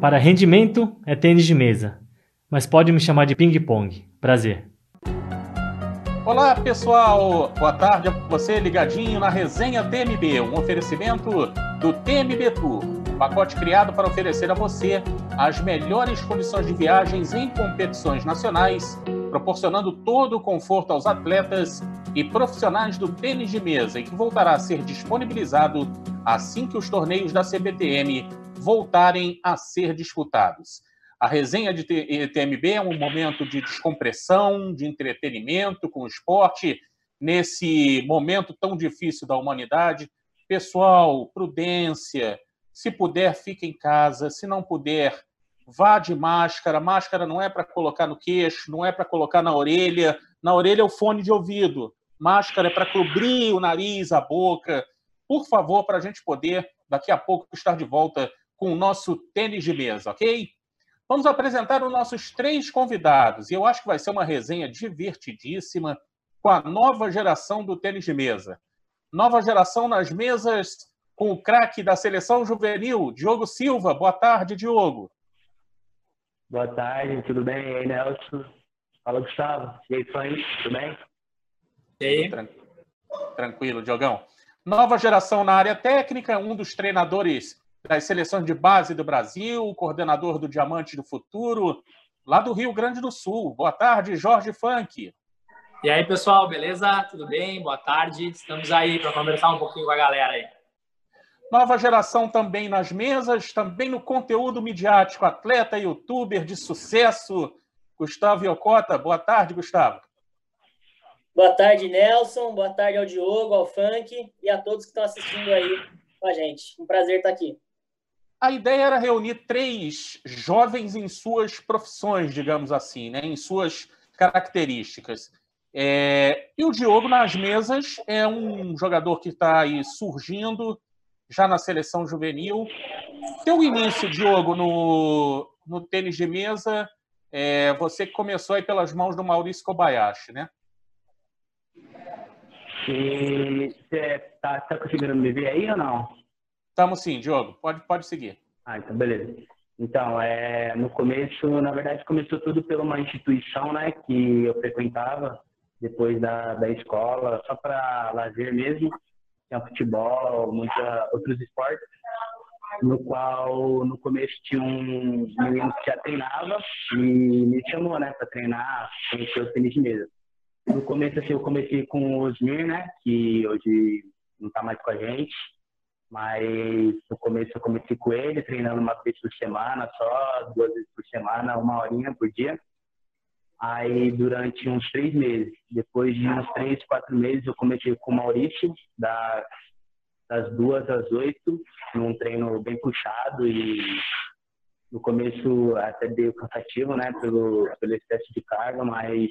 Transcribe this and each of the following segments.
Para rendimento é tênis de mesa, mas pode me chamar de ping-pong. Prazer. Olá, pessoal. Boa tarde a você ligadinho na resenha TMB, um oferecimento do TMB Tour, pacote criado para oferecer a você as melhores condições de viagens em competições nacionais, proporcionando todo o conforto aos atletas e profissionais do tênis de mesa e que voltará a ser disponibilizado assim que os torneios da CBTM voltarem a ser disputados. A resenha de TMB é um momento de descompressão, de entretenimento com o esporte, nesse momento tão difícil da humanidade. Pessoal, prudência. Se puder, fique em casa. Se não puder, vá de máscara. Máscara não é para colocar no queixo, não é para colocar na orelha. Na orelha é o fone de ouvido. Máscara é para cobrir o nariz, a boca. Por favor, para a gente poder, daqui a pouco, estar de volta com o nosso tênis de mesa, ok? Vamos apresentar os nossos três convidados. E eu acho que vai ser uma resenha divertidíssima com a nova geração do tênis de mesa. Nova geração nas mesas com o craque da seleção juvenil, Diogo Silva. Boa tarde, Diogo. Boa tarde, tudo bem? E aí, Nelson? Fala, Gustavo. E aí, Fanny, tudo bem? E aí? Tranquilo, Diogão. Nova geração na área técnica, um dos treinadores das seleções de base do Brasil, coordenador do Diamante do Futuro, lá do Rio Grande do Sul. Boa tarde, Jorge Funk. E aí, pessoal, beleza? Tudo bem? Boa tarde. Estamos aí para conversar um pouquinho com a galera aí. Nova geração também nas mesas, também no conteúdo midiático, atleta, youtuber de sucesso, Gustavo Iocota. Boa tarde, Gustavo. Boa tarde, Nelson. Boa tarde ao Diogo, ao Funk e a todos que estão assistindo aí com a gente. Um prazer estar aqui. A ideia era reunir três jovens em suas profissões, digamos assim, né? em suas características. É... E o Diogo, nas mesas, é um jogador que está aí surgindo, já na seleção juvenil. Teu início, Diogo, no, no tênis de mesa, é... você começou aí pelas mãos do Maurício Kobayashi, né? Você está tá conseguindo me ver aí ou não? Estamos sim, Diogo. Pode, pode seguir. Ah, então beleza. Então, é, no começo, na verdade, começou tudo pela uma instituição, né, que eu frequentava depois da, da escola, só para lazer mesmo. Tinha futebol, muita, outros esportes, no qual no começo tinha um menino que já treinava e me chamou, né, para treinar, conhecer o tênis de mesa. No começo, assim, eu comecei com o Osmir, né, que hoje não está mais com a gente. Mas no começo eu comecei com ele, treinando uma vez por semana só, duas vezes por semana, uma horinha por dia. Aí durante uns três meses, depois de uns três, quatro meses, eu comecei com o Maurício, das, das duas às oito, num treino bem puxado e no começo até meio cansativo, né, pelo, pelo excesso de carga, mas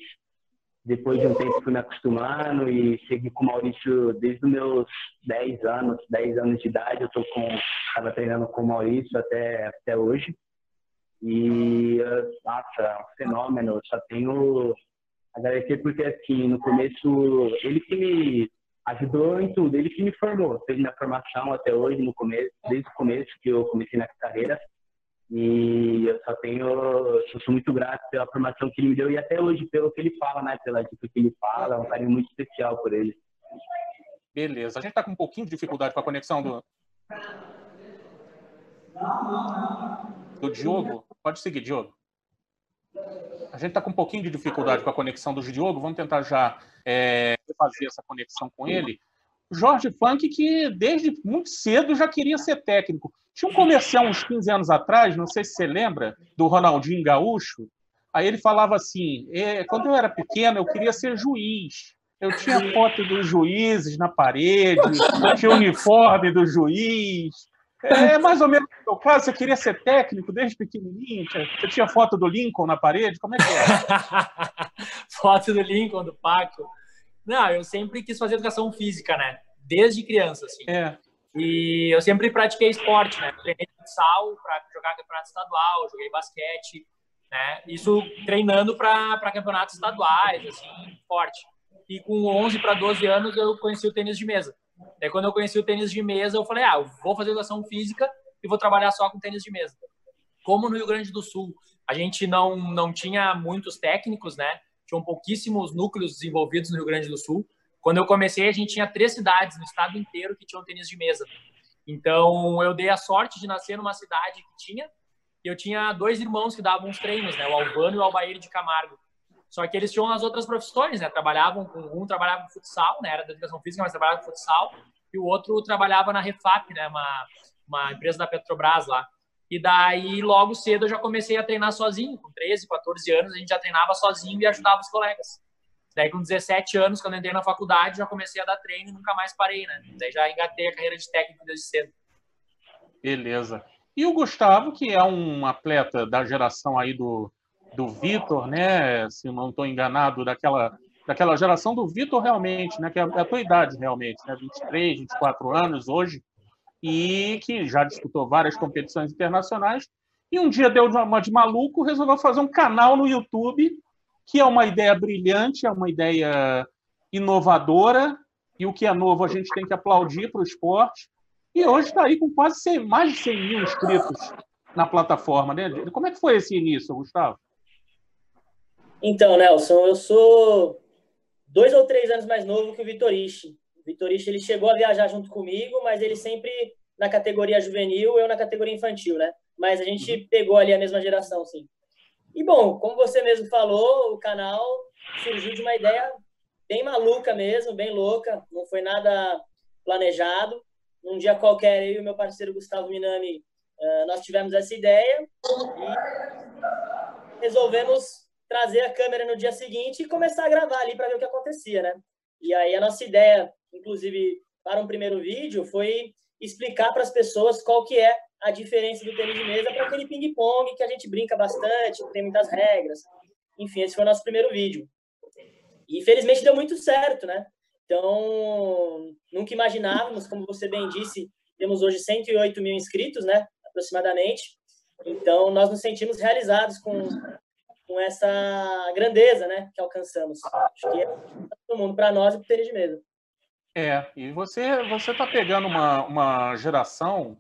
depois de um tempo fui me acostumando e segui com o Maurício desde os meus 10 anos, 10 anos de idade. Eu tô com, estava treinando com o Maurício até, até hoje. E, nossa, é um fenômeno. Só tenho agradecer porque, assim, no começo, ele que me ajudou em tudo, ele que me formou, fez minha formação até hoje, no começo, desde o começo que eu comecei na carreira. E eu só tenho, eu sou muito grato pela formação que ele me deu e até hoje pelo que ele fala, né? Pela dica que ele fala, é um carinho muito especial por ele. Beleza. A gente está com um pouquinho de dificuldade com a conexão do. Do Diogo. Pode seguir, Diogo. A gente está com um pouquinho de dificuldade com a conexão do Diogo. Vamos tentar já é, fazer essa conexão com ele. Jorge Funk, que desde muito cedo já queria ser técnico. Tinha um comercial uns 15 anos atrás, não sei se você lembra, do Ronaldinho Gaúcho. Aí ele falava assim: é, quando eu era pequeno, eu queria ser juiz. Eu tinha foto dos juízes na parede, tinha o uniforme do juiz. É mais ou menos o caso, você queria ser técnico desde pequenininho? Você tinha foto do Lincoln na parede? Como é que é? foto do Lincoln, do Paco. Não, eu sempre quis fazer educação física, né? Desde criança, assim. É. E eu sempre pratiquei esporte, né? Treinei futsal para jogar campeonato estadual, joguei basquete, né? Isso treinando para campeonatos estaduais, assim, forte. E com 11 para 12 anos eu conheci o tênis de mesa. Daí quando eu conheci o tênis de mesa, eu falei, ah, eu vou fazer educação física e vou trabalhar só com tênis de mesa. como no Rio Grande do Sul a gente não, não tinha muitos técnicos, né? Tinham pouquíssimos núcleos desenvolvidos no Rio Grande do Sul. Quando eu comecei, a gente tinha três cidades no estado inteiro que tinham tênis de mesa. Então, eu dei a sorte de nascer numa cidade que tinha, eu tinha dois irmãos que davam os treinos, né? O Albano e o Albaíre de Camargo. Só que eles tinham as outras profissões, né? Trabalhavam um trabalhava com futsal, né? Era da educação física, mas trabalhava com futsal, e o outro trabalhava na Refap, né? Uma, uma empresa da Petrobras lá. E daí, logo cedo, eu já comecei a treinar sozinho. Com 13, 14 anos, a gente já treinava sozinho e ajudava os colegas. Daí, com 17 anos, quando entrei na faculdade, já comecei a dar treino e nunca mais parei, né? Daí já engatei a carreira de técnico desde cedo. Beleza. E o Gustavo, que é um atleta da geração aí do, do Vitor, né? Se não estou enganado, daquela, daquela geração do Vitor realmente, né? Que é a tua idade realmente, né? 23, 24 anos hoje e que já disputou várias competições internacionais. E um dia deu uma de maluco, resolveu fazer um canal no YouTube, que é uma ideia brilhante, é uma ideia inovadora, e o que é novo a gente tem que aplaudir para o esporte. E hoje está aí com quase 100, mais de 100 mil inscritos na plataforma. Né? Como é que foi esse início, Gustavo? Então, Nelson, eu sou dois ou três anos mais novo que o Vitorishi. Vitorista ele chegou a viajar junto comigo, mas ele sempre na categoria juvenil, eu na categoria infantil, né? Mas a gente uhum. pegou ali a mesma geração, sim. E bom, como você mesmo falou, o canal surgiu de uma ideia bem maluca mesmo, bem louca, não foi nada planejado. Um dia qualquer, eu e o meu parceiro Gustavo Minami, uh, nós tivemos essa ideia e resolvemos trazer a câmera no dia seguinte e começar a gravar ali para ver o que acontecia, né? E aí a nossa ideia inclusive para um primeiro vídeo, foi explicar para as pessoas qual que é a diferença do tênis de mesa para aquele ping-pong que a gente brinca bastante, tem muitas regras. Enfim, esse foi o nosso primeiro vídeo. E infelizmente deu muito certo, né? Então, nunca imaginávamos, como você bem disse, temos hoje 108 mil inscritos, né? Aproximadamente. Então, nós nos sentimos realizados com, com essa grandeza, né? Que alcançamos. Acho que é todo mundo, para nós e para o tênis de mesa. É, e você você está pegando uma, uma geração.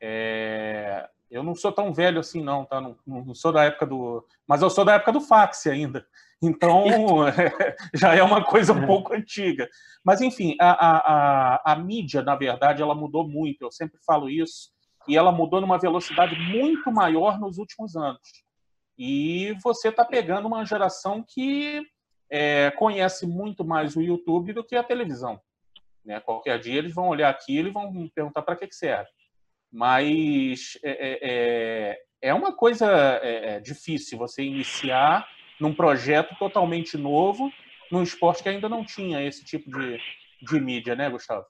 É, eu não sou tão velho assim, não, tá? Não, não, sou da época do. Mas eu sou da época do fax ainda. Então, já é uma coisa um pouco antiga. Mas, enfim, a, a, a, a mídia, na verdade, ela mudou muito. Eu sempre falo isso. E ela mudou numa velocidade muito maior nos últimos anos. E você está pegando uma geração que é, conhece muito mais o YouTube do que a televisão. Né? Qualquer dia eles vão olhar aquilo e vão perguntar para que, que serve. Mas é, é, é, é uma coisa é, é, difícil você iniciar num projeto totalmente novo, num esporte que ainda não tinha esse tipo de, de mídia, né, Gustavo?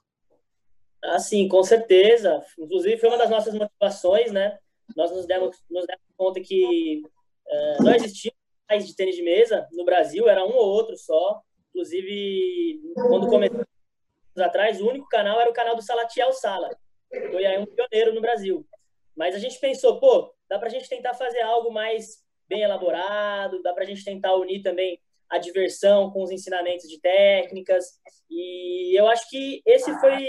Ah, sim, com certeza. Inclusive, foi uma das nossas motivações, né? Nós nos demos, nos demos conta que uh, não existia mais de tênis de mesa no Brasil, era um ou outro só. Inclusive, quando começou atrás, o único canal era o canal do Salatiel Sala. Foi aí um pioneiro no Brasil. Mas a gente pensou, pô, dá para a gente tentar fazer algo mais bem elaborado, dá para a gente tentar unir também a diversão com os ensinamentos de técnicas. E eu acho que esse foi,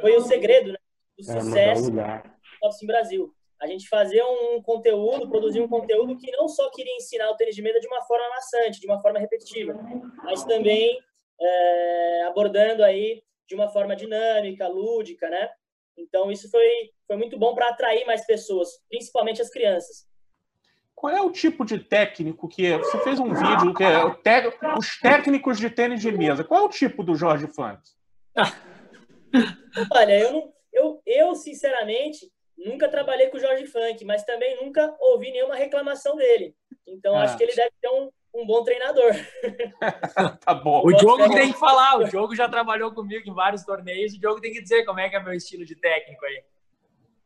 foi o segredo né, do é, sucesso do Top Sim Brasil. A gente fazer um conteúdo, produzir um conteúdo que não só queria ensinar o tênis de mesa de uma forma maçante, de uma forma repetitiva, mas também é, abordando aí de uma forma dinâmica, lúdica, né? Então isso foi, foi muito bom para atrair mais pessoas, principalmente as crianças. Qual é o tipo de técnico que é? Você fez um vídeo que é os técnicos de tênis de mesa. Qual é o tipo do Jorge Funk? Olha, eu, não, eu, eu sinceramente nunca trabalhei com o Jorge Funk, mas também nunca ouvi nenhuma reclamação dele. Então ah. acho que ele deve ter um, um bom treinador. tá bom. O Diogo tem que falar, o Diogo já trabalhou comigo em vários torneios, o Diogo tem que dizer como é que é meu estilo de técnico aí.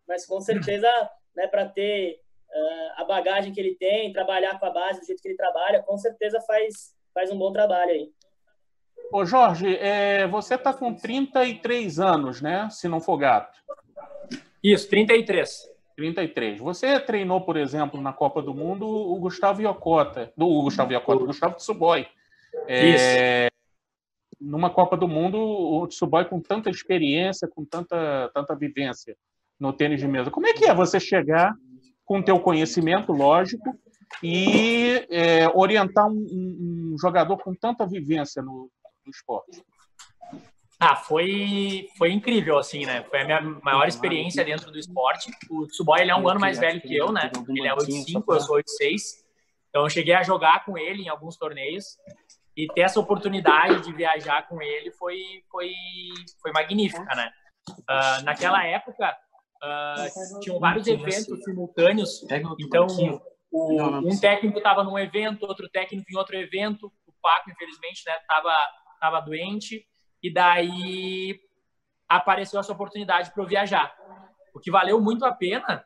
Mas com certeza, né, para ter uh, a bagagem que ele tem, trabalhar com a base do jeito que ele trabalha, com certeza faz, faz um bom trabalho aí. Ô Jorge, é, você está com 33 anos, né? Se não for gato. Isso, 33. 33. Você treinou, por exemplo, na Copa do Mundo o Gustavo Iocota, do o Gustavo Iocota, o Gustavo Tsuboy. É, numa Copa do Mundo, o Tsuboy com tanta experiência, com tanta, tanta vivência no tênis de mesa. Como é que é você chegar com teu conhecimento, lógico, e é, orientar um, um, jogador com tanta vivência no, no esporte? Ah, foi, foi incrível, assim, né? Foi a minha maior experiência dentro do esporte. O Tsuboy, ele é um ano mais velho que eu, né? Ele é 8'5", eu sou 8'6". Então, eu cheguei a jogar com ele em alguns torneios. E ter essa oportunidade de viajar com ele foi, foi, foi magnífica, né? Uh, naquela época, uh, tinham vários eventos simultâneos. Então, o, um técnico estava num evento, outro técnico em outro evento. O Paco, infelizmente, né, tava, tava doente. E daí apareceu essa oportunidade para eu viajar. O que valeu muito a pena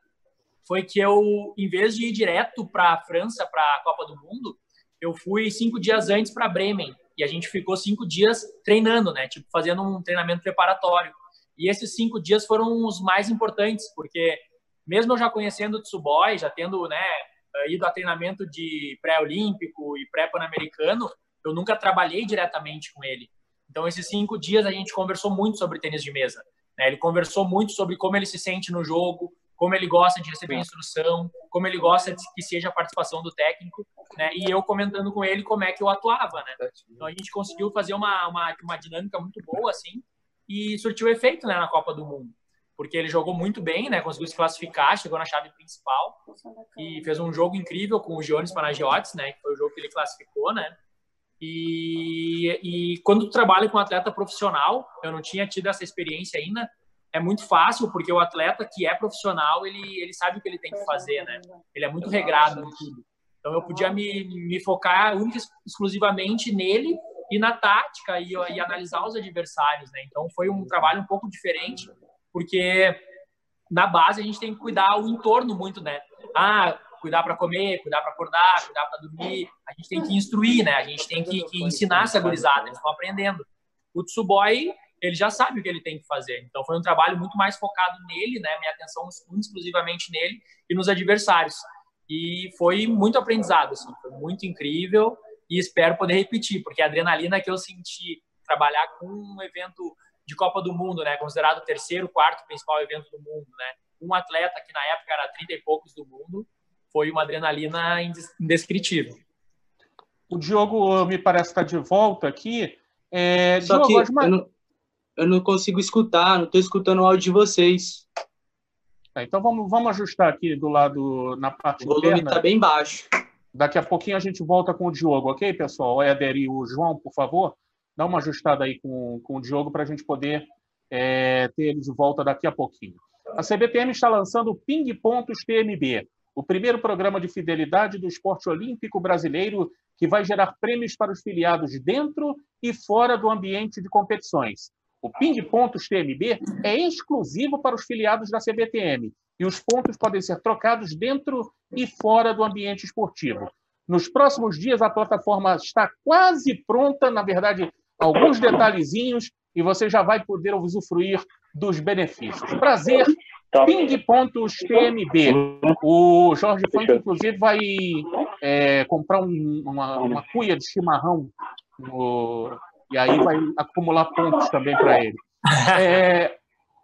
foi que eu, em vez de ir direto para a França, para a Copa do Mundo, eu fui cinco dias antes para Bremen. E a gente ficou cinco dias treinando, né? Tipo, fazendo um treinamento preparatório. E esses cinco dias foram os mais importantes, porque mesmo eu já conhecendo o Tsuboy, já tendo, né, ido a treinamento de pré-olímpico e pré-pan-americano, eu nunca trabalhei diretamente com ele. Então, esses cinco dias a gente conversou muito sobre tênis de mesa. Né? Ele conversou muito sobre como ele se sente no jogo, como ele gosta de receber instrução, como ele gosta de que seja a participação do técnico, né? E eu comentando com ele como é que eu atuava, né? Então a gente conseguiu fazer uma, uma, uma dinâmica muito boa, assim, e surtiu efeito, né, na Copa do Mundo. Porque ele jogou muito bem, né? Conseguiu se classificar, chegou na chave principal e fez um jogo incrível com o Jones Panagiotis, né? Que foi o jogo que ele classificou, né? E, e quando tu trabalha com atleta profissional, eu não tinha tido essa experiência ainda, é muito fácil, porque o atleta que é profissional, ele, ele sabe o que ele tem que fazer, né? Ele é muito regrado em tudo. Então eu podia me, me focar única exclusivamente nele e na tática e, e analisar os adversários, né? Então foi um trabalho um pouco diferente, porque na base a gente tem que cuidar o entorno muito, né? Ah, cuidar para comer, cuidar para acordar, cuidar para dormir. A gente tem que instruir, né? A gente tem que, que ensinar essa gurizada, eles estão aprendendo. O Tsuboy, ele já sabe o que ele tem que fazer. Então foi um trabalho muito mais focado nele, né? Minha atenção exclusivamente nele e nos adversários. E foi muito aprendizado, assim, foi muito incrível e espero poder repetir, porque a adrenalina que eu senti trabalhar com um evento de Copa do Mundo, né, considerado o terceiro, quarto principal evento do mundo, né, um atleta que na época era 30 e poucos do mundo, foi uma adrenalina indescritível. O Diogo me parece estar de volta aqui. É, Só Diogo, que eu, não, eu não consigo escutar, não estou escutando o áudio de vocês. É, então vamos, vamos ajustar aqui do lado na parte O volume está bem baixo. Daqui a pouquinho a gente volta com o Diogo, ok, pessoal? O Éder e o João, por favor, dá uma ajustada aí com, com o Diogo para a gente poder é, ter ele de volta daqui a pouquinho. A CBTM está lançando o Ping Pontos TMB, o primeiro programa de fidelidade do esporte olímpico brasileiro que vai gerar prêmios para os filiados dentro e fora do ambiente de competições. O Ping Pontos TMB é exclusivo para os filiados da CBTM e os pontos podem ser trocados dentro e fora do ambiente esportivo. Nos próximos dias, a plataforma está quase pronta, na verdade, alguns detalhezinhos, e você já vai poder usufruir dos benefícios. Prazer Ping.tmb. O Jorge Funk, inclusive, vai é, comprar um, uma, uma cuia de chimarrão no, e aí vai acumular pontos também para ele. É,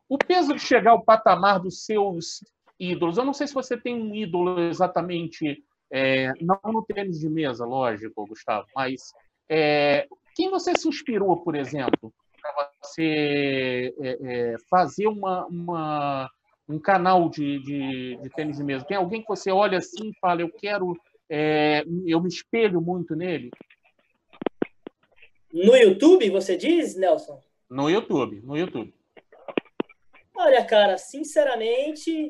o peso de chegar ao patamar dos seus ídolos, eu não sei se você tem um ídolo exatamente, é, não no tênis de mesa, lógico, Gustavo, mas é, quem você se inspirou, por exemplo, para você é, é, fazer uma, uma um canal de, de, de, tênis de mesa? Tem alguém que você olha assim e fala, eu quero, é, eu me espelho muito nele? No YouTube, você diz, Nelson? No YouTube, no YouTube. Olha, cara, sinceramente,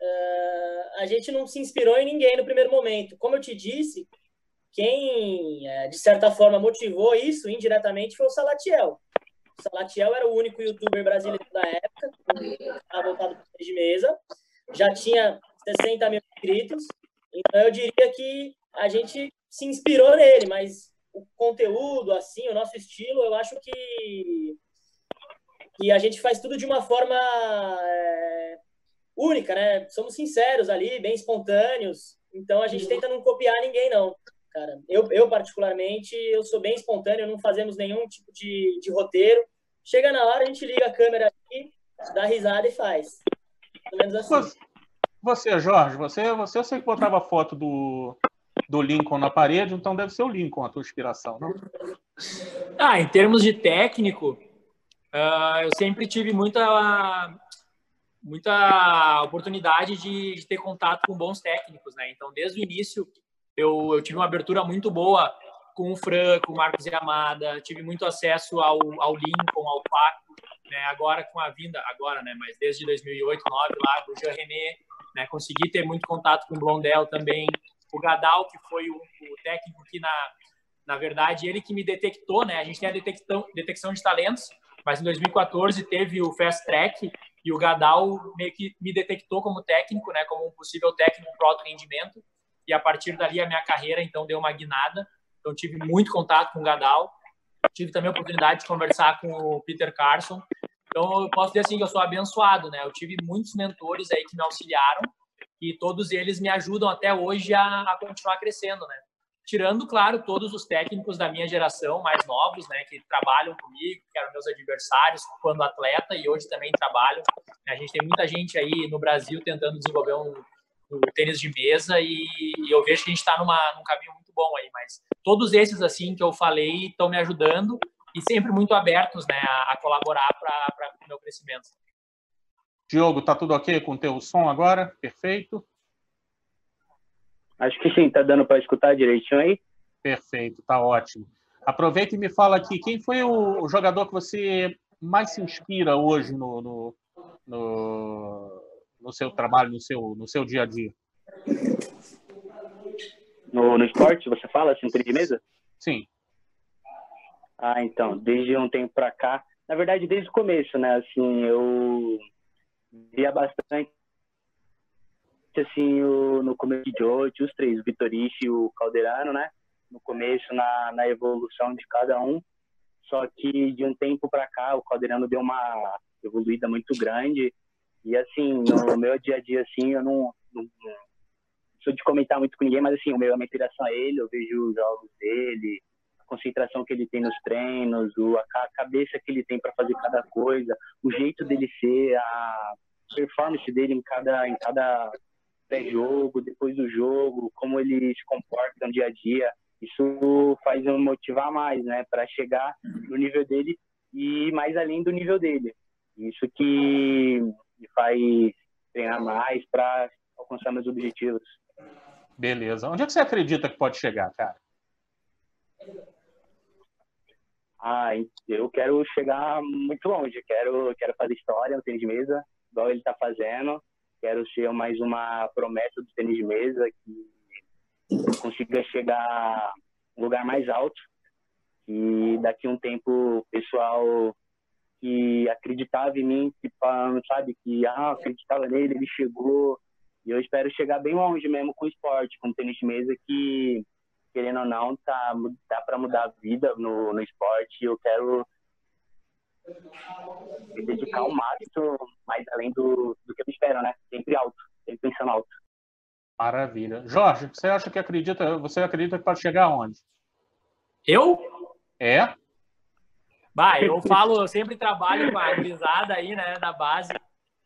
uh, a gente não se inspirou em ninguém no primeiro momento. Como eu te disse, quem, uh, de certa forma, motivou isso indiretamente foi o Salatiel. Salatiel era o único youtuber brasileiro da época, estava voltado para de mesa, já tinha 60 mil inscritos, então eu diria que a gente se inspirou nele, mas o conteúdo, assim, o nosso estilo, eu acho que, que a gente faz tudo de uma forma é, única, né? Somos sinceros ali, bem espontâneos, então a gente tenta não copiar ninguém, não. Cara, eu, eu particularmente, eu sou bem espontâneo, não fazemos nenhum tipo de, de roteiro. Chega na hora, a gente liga a câmera aqui, dá risada e faz. Pelo menos assim. Você, Jorge, você, você eu sei que botava foto do, do Lincoln na parede, então deve ser o Lincoln a tua inspiração, não? Ah, em termos de técnico, uh, eu sempre tive muita muita oportunidade de, de, ter contato com bons técnicos, né? Então, desde o início, eu, eu tive uma abertura muito boa com o Fran, com o Marcos Yamada, tive muito acesso ao, ao Lincoln, ao Paco, né? Agora com a vinda, agora, né? Mas desde 2008, 2009 lá, do Jean René, né? Consegui ter muito contato com o Blondel também, o Gadal, que foi o, o técnico que na na verdade, ele que me detectou, né? A gente tem a detecção, detecção de talentos, mas em 2014 teve o Fast Track e o Gadal meio que me detectou como técnico, né? Como um possível técnico pro alto rendimento. E a partir dali a minha carreira, então, deu uma guinada. Então, tive muito contato com o Gadal. Tive também a oportunidade de conversar com o Peter Carson. Então, eu posso dizer assim que eu sou abençoado, né? Eu tive muitos mentores aí que me auxiliaram e todos eles me ajudam até hoje a, a continuar crescendo, né? tirando, claro, todos os técnicos da minha geração, mais novos, né, que trabalham comigo, que eram meus adversários quando atleta e hoje também trabalham. A gente tem muita gente aí no Brasil tentando desenvolver um, um tênis de mesa e, e, eu vejo que a gente está num caminho muito bom aí, mas todos esses, assim, que eu falei, estão me ajudando e sempre muito abertos, né, a, a colaborar para o meu crescimento. Diogo, tá tudo ok com o teu som agora? Perfeito? Acho que sim, tá dando para escutar direitinho aí? Perfeito, tá ótimo. Aproveita e me fala aqui, quem foi o jogador que você mais se inspira hoje no, no, no, no seu trabalho, no seu, no seu dia a dia? No, no esporte, você fala, assim, de mesa? Sim. Ah, então, desde um tempo para cá, na verdade, desde o começo, né, assim, eu via bastante assim, o, no começo de hoje, os três, o Vitorici e o Calderano, né? No começo, na, na evolução de cada um. Só que de um tempo para cá, o Calderano deu uma evoluída muito grande. E, assim, no meu dia a dia, assim, eu não, não, sou de comentar muito com ninguém, mas, assim, o meu, a minha inspiração é ele, eu vejo os jogos dele, a concentração que ele tem nos treinos, o, a, a cabeça que ele tem para fazer cada coisa, o jeito dele ser, a performance dele em cada, em cada pré-jogo, depois do jogo, como ele se comporta no dia a dia. Isso faz eu motivar mais, né, para chegar no nível dele e mais além do nível dele. Isso que me faz treinar mais para alcançar meus objetivos. Beleza. Onde é que você acredita que pode chegar, cara? Ah, eu quero chegar muito longe. Quero, quero fazer história no tênis de mesa, igual ele está fazendo. Quero ser mais uma promessa do tênis de mesa que consiga chegar um lugar mais alto e daqui a um tempo o pessoal que acreditava em mim, que sabe que ah, acreditava nele, ele chegou e eu espero chegar bem longe mesmo com o esporte, com o tênis de mesa que querendo ou não tá dá para mudar a vida no, no esporte. Eu quero me dedicar ao máximo, mais além do, do que eu espero, né? Sempre alto, sempre pensando alto. Maravilha. Jorge, você acha que acredita, você acredita que pode chegar aonde? Eu? É? Bah, eu falo, eu sempre trabalho com a grisada aí, né, da base,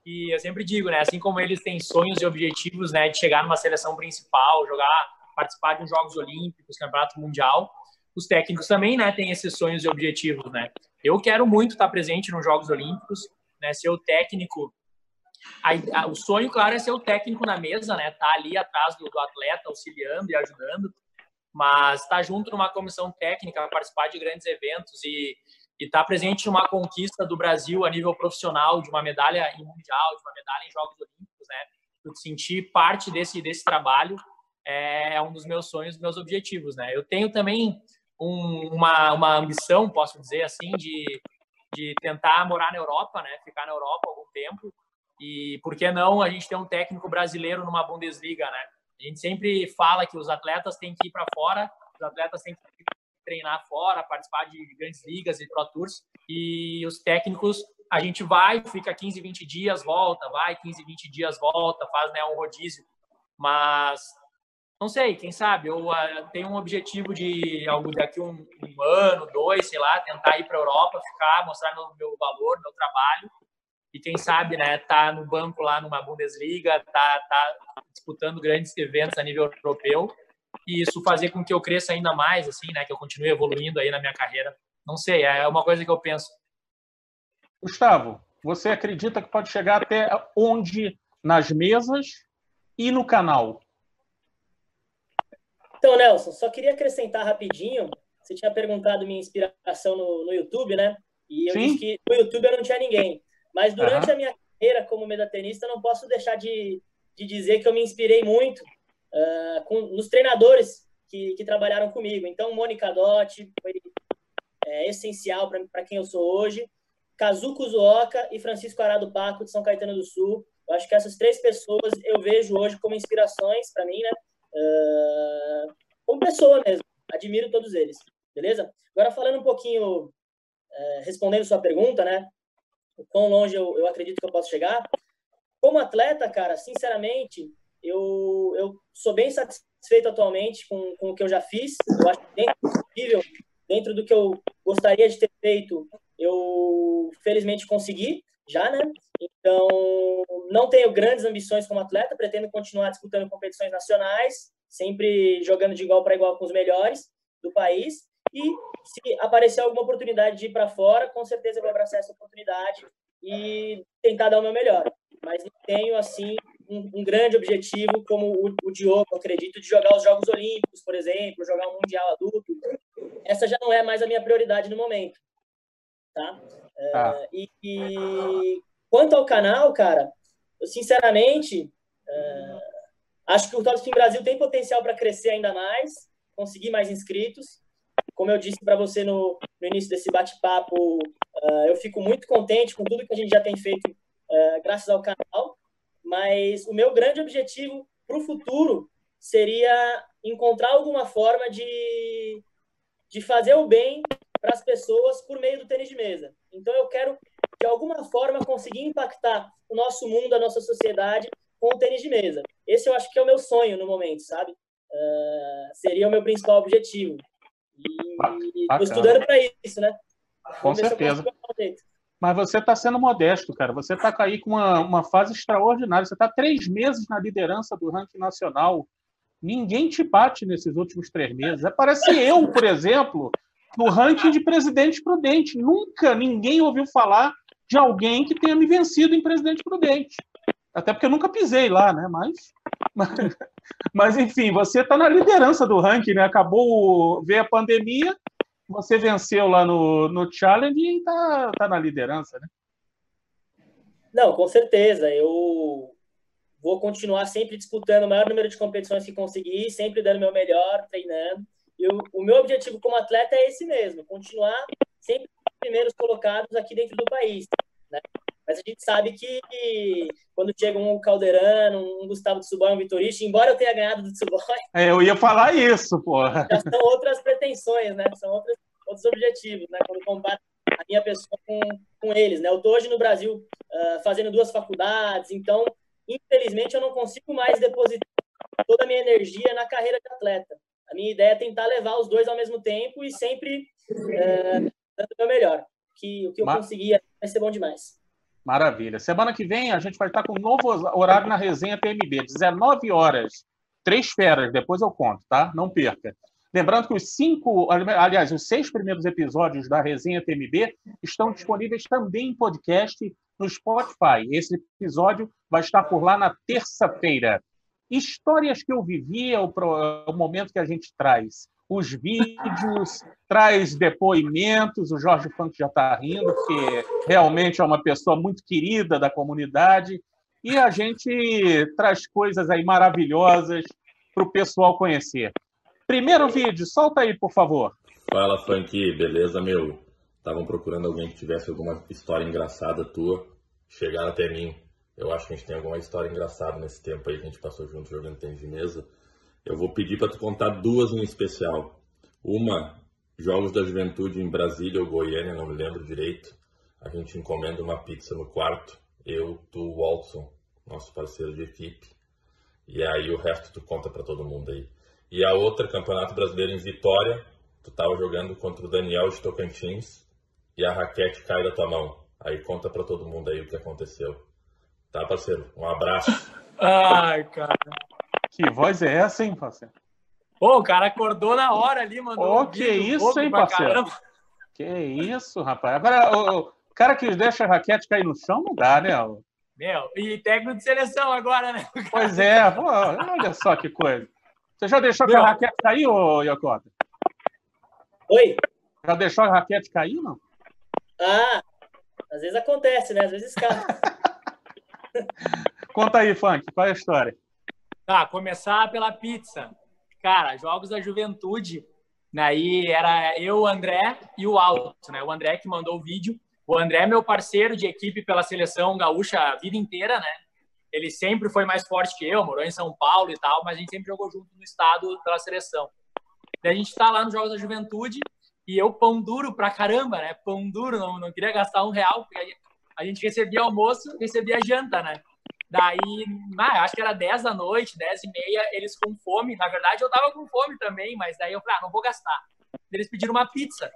e eu sempre digo, né, assim como eles têm sonhos e objetivos, né, de chegar numa seleção principal, jogar, participar de Jogos Olímpicos, Campeonato Mundial, os técnicos também, né, têm esses sonhos e objetivos, né. Eu quero muito estar presente nos Jogos Olímpicos, né, ser o técnico. A, a, o sonho, claro, é ser o técnico na mesa, né, tá ali atrás do, do atleta, auxiliando e ajudando, mas estar tá junto numa comissão técnica, participar de grandes eventos e estar tá presente numa conquista do Brasil a nível profissional, de uma medalha em mundial, de uma medalha em Jogos Olímpicos, né, sentir parte desse desse trabalho é, é um dos meus sonhos, meus objetivos, né. Eu tenho também um, uma, uma ambição, posso dizer assim, de, de tentar morar na Europa, né? Ficar na Europa algum tempo. E por que não a gente ter um técnico brasileiro numa Bundesliga, né? A gente sempre fala que os atletas têm que ir para fora, os atletas têm que treinar fora, participar de grandes ligas e pro tours, e os técnicos a gente vai, fica 15, 20 dias, volta, vai 15, 20 dias, volta, faz né, um rodízio. Mas não sei, quem sabe, eu uh, tenho um objetivo de algo daqui um, um, ano, dois, sei lá, tentar ir para a Europa, ficar, mostrar meu, meu valor, meu trabalho. E quem sabe, né, tá no banco lá numa Bundesliga, tá, tá disputando grandes eventos a nível europeu e isso fazer com que eu cresça ainda mais, assim, né, que eu continue evoluindo aí na minha carreira. Não sei, é uma coisa que eu penso. Gustavo, você acredita que pode chegar até onde nas mesas e no canal? Então, Nelson, só queria acrescentar rapidinho. Você tinha perguntado minha inspiração no, no YouTube, né? E eu Sim. disse que no YouTube eu não tinha ninguém. Mas durante uhum. a minha carreira como medatenista, não posso deixar de, de dizer que eu me inspirei muito uh, com, nos treinadores que, que, trabalharam comigo. Então, Mônica Dotti foi é, essencial para quem eu sou hoje. Kazuko Zuoka e Francisco Arado Paco, de São Caetano do Sul. Eu acho que essas três pessoas eu vejo hoje como inspirações para mim, né? Uh, como pessoa mesmo. Admiro todos eles, beleza? Agora, falando um pouquinho, uh, respondendo sua pergunta, né? O quão longe eu, eu acredito que eu posso chegar. Como atleta, cara, sinceramente, eu, eu sou bem satisfeito atualmente com, com o que eu já fiz. Eu acho que dentro do possível, dentro do que eu gostaria de ter feito, eu felizmente consegui já, né? Então, não tenho grandes ambições como atleta, pretendo continuar disputando competições nacionais, sempre jogando de igual para igual com os melhores do país. E se aparecer alguma oportunidade de ir para fora, com certeza eu vou abraçar essa oportunidade e tentar dar o meu melhor. Mas não tenho, assim, um, um grande objetivo como o, o Diogo, acredito, de jogar os Jogos Olímpicos, por exemplo, jogar um Mundial adulto. Essa já não é mais a minha prioridade no momento. Tá? Ah. Uh, e, e, quanto ao canal, cara, eu sinceramente uh, acho que o Top Spin Brasil tem potencial para crescer ainda mais, conseguir mais inscritos. Como eu disse para você no, no, início desse bate-papo, uh, eu fico muito contente com tudo que a gente já tem feito graças ao canal, mas o meu grande objetivo para o futuro seria encontrar alguma forma de, de fazer o bem para as pessoas por meio do tênis de mesa. Então eu quero de alguma forma conseguir impactar o nosso mundo, a nossa sociedade com o tênis de mesa. Esse eu acho que é o meu sonho no momento, sabe? Uh, seria o meu principal objetivo. E estou estudando para isso, né? Com certeza. Mas você está sendo modesto, cara. Você está aí com uma, uma fase extraordinária. Você está três meses na liderança do ranking nacional. Ninguém te bate nesses últimos três meses. Parece eu, por exemplo, no ranking de presidente prudente. Nunca ninguém ouviu falar de alguém que tenha me vencido em presidente prudente. Até porque eu nunca pisei lá, né? Mas, mas, mas enfim, você está na liderança do ranking, né? Acabou ver a pandemia, você venceu lá no, no Challenge e está tá na liderança, né? Não, com certeza. Eu vou continuar sempre disputando o maior número de competições que conseguir, sempre dando meu melhor, treinando. E o, o meu objetivo como atleta é esse mesmo, continuar sempre primeiros colocados aqui dentro do país. Né? Mas a gente sabe que quando chega um Calderano, um Gustavo Tsuboi, um Vitorista, embora eu tenha ganhado do Tsuboi... É, eu ia falar isso, porra. Já são outras pretensões, né? São outros, outros objetivos, né? Quando compara a minha pessoa com, com eles, né? Eu estou hoje no Brasil uh, fazendo duas faculdades, então, infelizmente, eu não consigo mais depositar toda a minha energia na carreira de atleta. A minha ideia é tentar levar os dois ao mesmo tempo e sempre é, dando o meu melhor. Que, o que eu Mar... conseguir vai ser bom demais. Maravilha. Semana que vem a gente vai estar com um novo horário na resenha TMB, 19 horas. Três feras, depois eu conto, tá? Não perca. Lembrando que os cinco, aliás, os seis primeiros episódios da resenha TMB estão disponíveis também em podcast no Spotify. Esse episódio vai estar por lá na terça-feira histórias que eu vivi é o, é o momento que a gente traz. Os vídeos, traz depoimentos, o Jorge Funk já está rindo, porque realmente é uma pessoa muito querida da comunidade, e a gente traz coisas aí maravilhosas para o pessoal conhecer. Primeiro vídeo, solta aí, por favor. Fala, Funk, beleza, meu? Estavam procurando alguém que tivesse alguma história engraçada tua, chegaram até mim. Eu acho que a gente tem alguma história engraçada nesse tempo aí que a gente passou junto jogando tênis de mesa. Eu vou pedir para tu contar duas em especial. Uma, Jogos da Juventude em Brasília ou Goiânia, não me lembro direito. A gente encomenda uma pizza no quarto. Eu, tu, Walton, nosso parceiro de equipe. E aí o resto tu conta para todo mundo aí. E a outra, Campeonato Brasileiro em Vitória. Tu tava jogando contra o Daniel de Tocantins e a raquete cai da tua mão. Aí conta para todo mundo aí o que aconteceu. Tá, parceiro? Um abraço. Ai, cara. Que voz é essa, hein, parceiro? Pô, o cara acordou na hora ali, mandou. Ô, oh, que isso, hein, parceiro? Caramba. Que isso, rapaz. Agora, o, o, cara que deixa a raquete cair no chão não dá, né? Meu, e técnico de seleção agora, né? Pois é, pô, olha só que coisa. Você já deixou Meu. a raquete cair, ô Yokota? Oi? Já deixou a raquete cair, não? Ah, às vezes acontece, né? Às vezes escapa. Conta aí, Funk, qual é a história? Tá, começar pela pizza. Cara, Jogos da Juventude, aí era eu, o André e o Alto, né? O André que mandou o vídeo. O André é meu parceiro de equipe pela seleção gaúcha a vida inteira, né? Ele sempre foi mais forte que eu, morou em São Paulo e tal, mas a gente sempre jogou junto no estado pela seleção. Daí a gente tá lá nos Jogos da Juventude e eu pão duro pra caramba, né? Pão duro, não, não queria gastar um real, porque a gente recebia almoço, recebia janta, né? Daí, ah, acho que era 10 da noite, 10 e meia, eles com fome. Na verdade, eu tava com fome também, mas daí eu falei, ah, não vou gastar. Eles pediram uma pizza.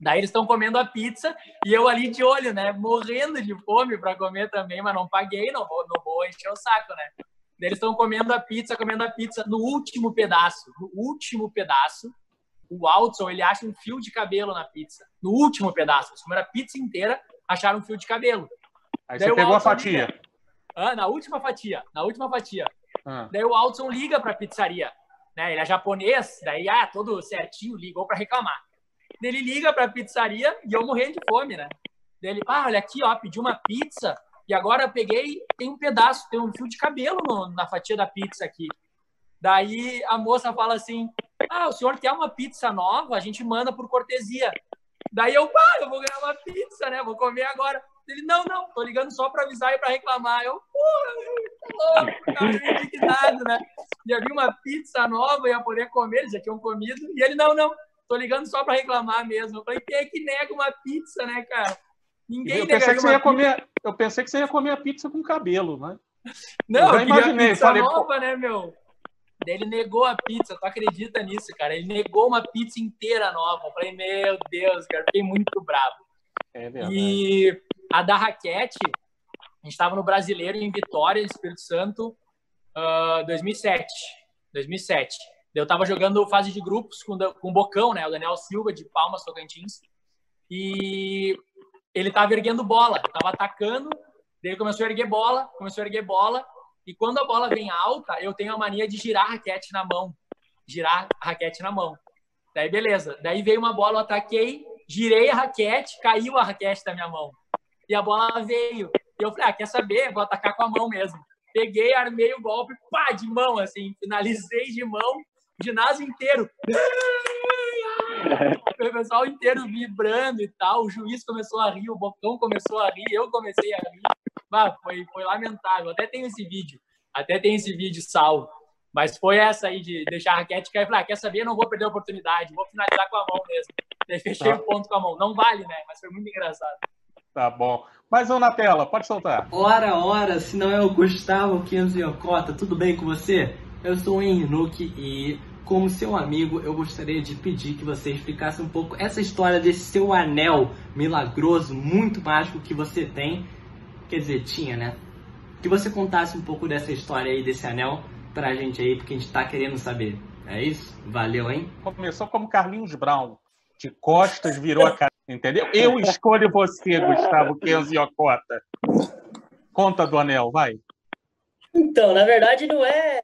Daí eles estão comendo a pizza e eu ali de olho, né? Morrendo de fome para comer também, mas não paguei, não vou, não vou encher o saco, né? Daí eles estão comendo a pizza, comendo a pizza. No último pedaço, no último pedaço, o Watson, ele acha um fio de cabelo na pizza. No último pedaço. Eles comeram a pizza inteira, acharam um fio de cabelo. Aí Daí você pegou a fatia. Ah, na última fatia. Na última fatia. Ah. Daí o Watson liga para a pizzaria. Né? Ele é japonês, daí, ah, todo certinho, ligou para reclamar. Ele liga para a pizzaria e eu morrendo de fome, né? Daí ele, ah, olha aqui, ó, pedi uma pizza e agora peguei, tem um pedaço, tem um fio de cabelo no, na fatia da pizza aqui. Daí a moça fala assim: Ah, o senhor quer uma pizza nova? A gente manda por cortesia. Daí eu, pá, eu vou ganhar uma pizza, né? Vou comer agora. Ele, não, não, tô ligando só para avisar e para reclamar. Eu, porra, louco, cara, indignado, né? Já vi uma pizza nova, ia poder comer, já tinham comido. E ele, não, não, tô ligando só para reclamar mesmo. Eu falei, quem é que nega uma pizza, né, cara? Ninguém eu pensei que você ia comer, Eu pensei que você ia comer a pizza com cabelo, né? Não, eu, imaginei. Pizza falei, nova, né, meu? ele negou a pizza, tu acredita nisso, cara? Ele negou uma pizza inteira nova. Eu falei, meu Deus, cara, fiquei muito bravo. É verdade. E a da raquete, a gente estava no Brasileiro em Vitória, Espírito Santo, uh, 2007. 2007. Eu estava jogando fase de grupos com, com o Bocão, né? O Daniel Silva, de Palmas, Tocantins. E ele estava erguendo bola, estava atacando, ele começou a erguer bola, começou a erguer bola, e quando a bola vem alta, eu tenho a mania de girar a raquete na mão. Girar a raquete na mão. Daí, beleza. Daí veio uma bola, eu ataquei, girei a raquete, caiu a raquete da minha mão. E a bola veio. E eu falei, ah, quer saber? Vou atacar com a mão mesmo. Peguei, armei o golpe, pá, de mão, assim. Finalizei de mão, ginásio inteiro. o pessoal inteiro vibrando e tal. O juiz começou a rir, o Bocão começou a rir, eu comecei a rir. Foi, foi lamentável. Até tem esse vídeo. Até tem esse vídeo salvo. Mas foi essa aí de deixar a raquete cair. Falei, ah, quer saber? Não vou perder a oportunidade. Vou finalizar com a mão mesmo. Daí fechei tá. o ponto com a mão. Não vale, né? Mas foi muito engraçado. Tá bom. Mais um na tela, pode soltar. Ora, ora, se não é o Gustavo Kenzo Yokota, tudo bem com você? Eu sou o Henrique e como seu amigo, eu gostaria de pedir que você explicasse um pouco essa história desse seu anel milagroso, muito mágico que você tem. Quer dizer, tinha, né? Que você contasse um pouco dessa história aí, desse anel, pra gente aí, porque a gente tá querendo saber. É isso? Valeu, hein? Começou como Carlinhos Brown. De costas virou a cara, entendeu? Eu escolho você, Gustavo Kenzo Yokota. Conta do anel, vai. Então, na verdade, não é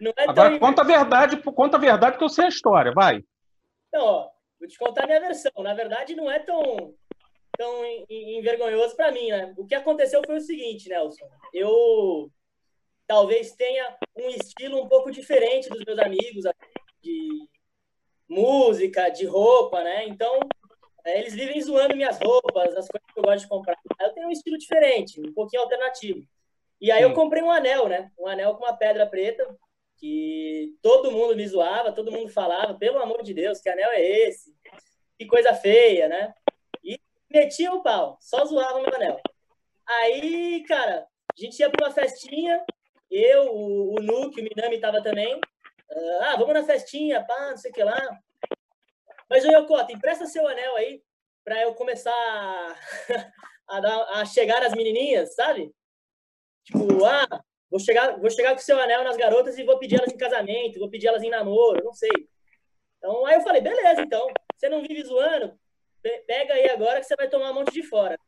não é Agora, tão... conta a verdade, conta a verdade que eu sei a história, vai. Então, ó, vou te contar a minha versão. Na verdade, não é tão, tão envergonhoso para mim, né? O que aconteceu foi o seguinte, Nelson. Eu talvez tenha um estilo um pouco diferente dos meus amigos de música, de roupa, né? Então, eles vivem zoando minhas roupas, as coisas que eu gosto de comprar. Eu tenho um estilo diferente, um pouquinho alternativo. E aí Sim. eu comprei um anel, né? Um anel com uma pedra preta, que todo mundo me zoava, todo mundo falava, pelo amor de Deus, que anel é esse? Que coisa feia, né? E metia o pau, só zoava o meu anel. Aí, cara, a gente ia para uma festinha, eu, o, o Nuke, o Minami tava também. Ah, vamos na festinha, pá, não sei o que lá. Mas, ô Yokota, empresta seu anel aí para eu começar a, a chegar as menininhas, sabe? Tipo, ah, vou chegar, vou chegar com seu anel nas garotas e vou pedir elas em casamento, vou pedir elas em namoro, não sei. Então, aí eu falei, beleza, então, você não vive zoando, pega aí agora que você vai tomar um monte de fora.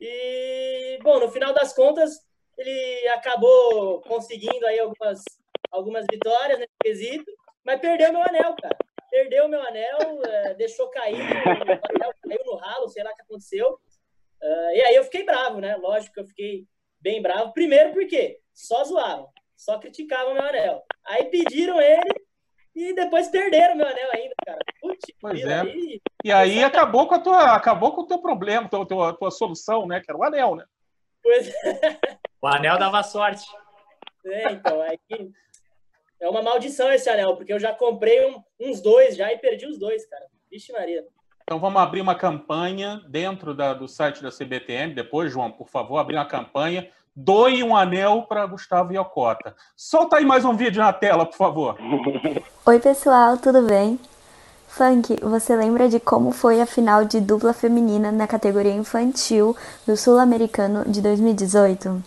E, bom, no final das contas, ele acabou conseguindo aí algumas, algumas vitórias nesse quesito, mas perdeu meu anel, cara. Perdeu meu anel, é, deixou cair, o anel caiu no ralo, sei lá o que aconteceu. Uh, e aí eu fiquei bravo, né? Lógico que eu fiquei bem bravo. Primeiro porque só zoavam, só criticavam meu anel. Aí pediram ele e depois perderam meu anel ainda, cara. Putz, pois é. Aí, e aí acabou com a tua, acabou com o teu problema, tua, tua, tua solução, né? Que era o anel, né? Pois é. O anel dava sorte. É, então, aí é uma maldição esse anel, porque eu já comprei um, uns dois já e perdi os dois, cara. Vixe Maria. Então vamos abrir uma campanha dentro da, do site da CBTM. Depois, João, por favor, abrir uma campanha. Doe um anel para Gustavo Iocota. Solta aí mais um vídeo na tela, por favor. Oi, pessoal, tudo bem? Funk, você lembra de como foi a final de dupla feminina na categoria infantil do Sul-Americano de 2018?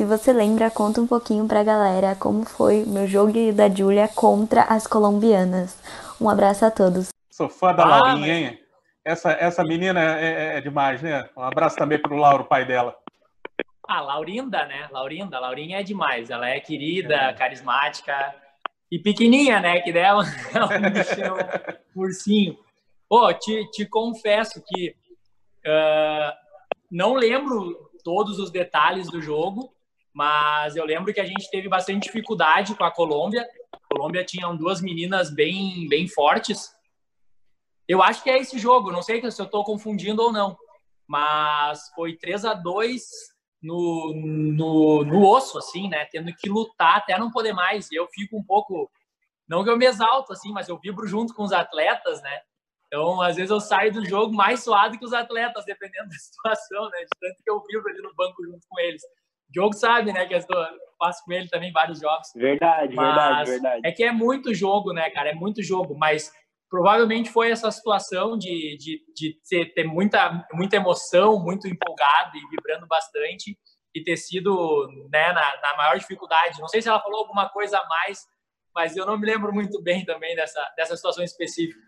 Se você lembra, conta um pouquinho pra galera como foi meu jogo da Júlia contra as colombianas. Um abraço a todos. Sou fã da ah, Laurinha, hein? Essa, essa menina é, é, é, demais, né? Um abraço também pro Lauro, pai dela. Ah, Laurinda, né? Laurinda. Laurinha é demais. Ela é querida, é. carismática e pequenininha, né? Que dela é um bichão, ursinho. Pô, te, te confesso que uh, não lembro todos os detalhes do jogo, mas eu lembro que a gente teve bastante dificuldade com a Colômbia. A Colômbia tinha duas meninas bem, bem fortes eu acho que é esse jogo, não sei se eu estou confundindo ou não, mas foi 3 a 2 no, no, no osso, assim, né? Tendo que lutar até não poder mais. E eu fico um pouco, não que eu me exalto, assim, mas eu vibro junto com os atletas, né? Então, às vezes eu saio do jogo mais suado que os atletas, dependendo da situação, né? De tanto que eu vibro ali no banco junto com eles. O jogo sabe, né? Que eu faço com ele também vários jogos. Verdade, mas verdade, verdade. É que é muito jogo, né, cara? É muito jogo, mas provavelmente foi essa situação de, de, de ter, muita, muita emoção, muito empolgado e vibrando bastante e ter sido né, na, na, maior dificuldade. Não sei se ela falou alguma coisa a mais, mas eu não me lembro muito bem também dessa, dessa situação específica.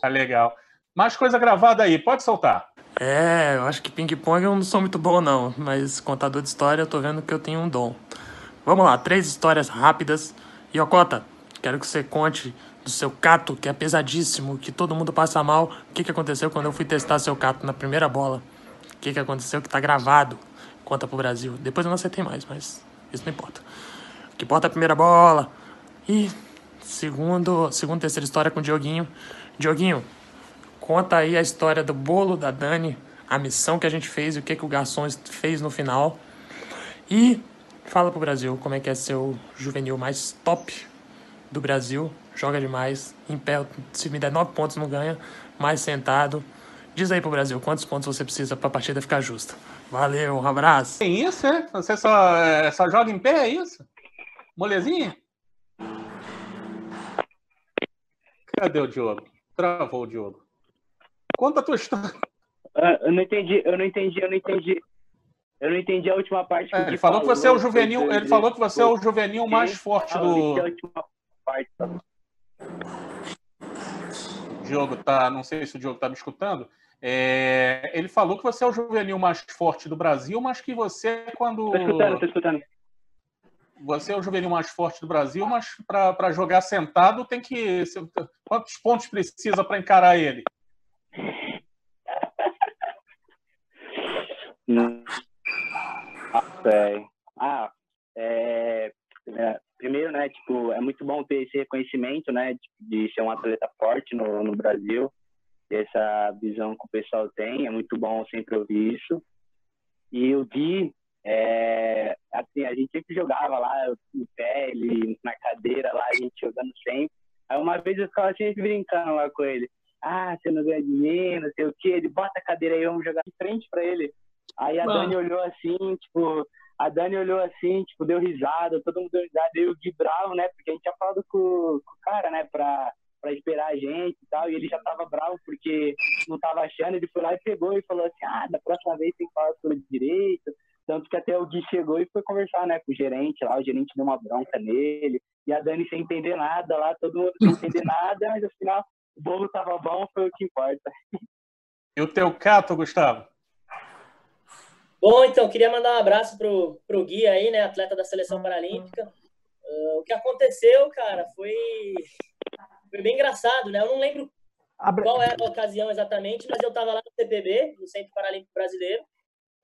Tá legal. Mais coisa gravada aí, pode soltar. É, eu acho que ping-pong eu não sou muito bom, não, mas contador de história eu tô vendo que eu tenho um dom. Vamos lá, três histórias rápidas. Yokota, quero que você conte do seu cato, que é pesadíssimo, que todo mundo passa mal. O que, que aconteceu quando eu fui testar seu cato na primeira bola? O que, que aconteceu que tá gravado? Conta pro Brasil. Depois eu não acertei mais, mas isso não importa. O que importa é a primeira bola. E segundo, segundo terceira história com o Dioguinho. Dioguinho, conta aí a história do bolo da Dani, a missão que a gente fez e o que, que o garçom fez no final. E fala pro Brasil como é que é seu juvenil mais top do Brasil joga demais, em pé, se me der nove pontos não ganha, mais sentado. Diz aí pro Brasil, quantos pontos você precisa pra partida ficar justa? Valeu, um abraço. É isso, é? Você só, é, só joga em pé, é isso? Molezinha? Cadê o Diogo? Travou o Diogo. Conta a tua história. Uh, eu não entendi, eu não entendi, eu não entendi. Eu não entendi a última parte. É, ele falou, falou que você é o juvenil. Ele falou que você é o juvenil mais forte do. Tá? Diogo tá, não sei se o Diogo tá me escutando. É, ele falou que você é o juvenil mais forte do Brasil, mas que você quando tô escutando, tô escutando. Você é o juvenil mais forte do Brasil, mas para jogar sentado tem que quantos pontos precisa para encarar ele? Não sei. Ah, é, é primeiro, né, tipo, é muito bom ter esse reconhecimento, né, de, de ser um atleta forte no, no Brasil, essa visão que o pessoal tem, é muito bom sempre ouvir isso. E o Gui, é, assim, a gente sempre jogava lá no pé, ele na cadeira lá, a gente jogando sempre. Aí uma vez eu ficava sempre brincando lá com ele. Ah, você não ganha dinheiro, não sei o quê. Ele bota a cadeira aí, vamos jogar de frente para ele. Aí a Dani olhou assim, tipo, a Dani olhou assim, tipo, deu risada, todo mundo deu risada, eu o Gui bravo, né? Porque a gente tinha falado com, com o cara, né, pra, para esperar a gente e tal, e ele já tava bravo porque não tava achando, ele foi lá e pegou e falou assim, ah, da próxima vez tem que falar pelo direito, tanto que até o Gui chegou e foi conversar, né, com o gerente lá, o gerente deu uma bronca nele, e a Dani sem entender nada lá, todo mundo sem entender nada, mas afinal o bolo tava bom, foi o que importa. E o teu cato, Gustavo? Bom, então, queria mandar um abraço pro, pro Gui aí, né, atleta da Seleção Paralímpica. Uh, o que aconteceu, cara, foi, foi bem engraçado, né? Eu não lembro qual era a ocasião exatamente, mas eu estava lá no CPB, no Centro Paralímpico Brasileiro.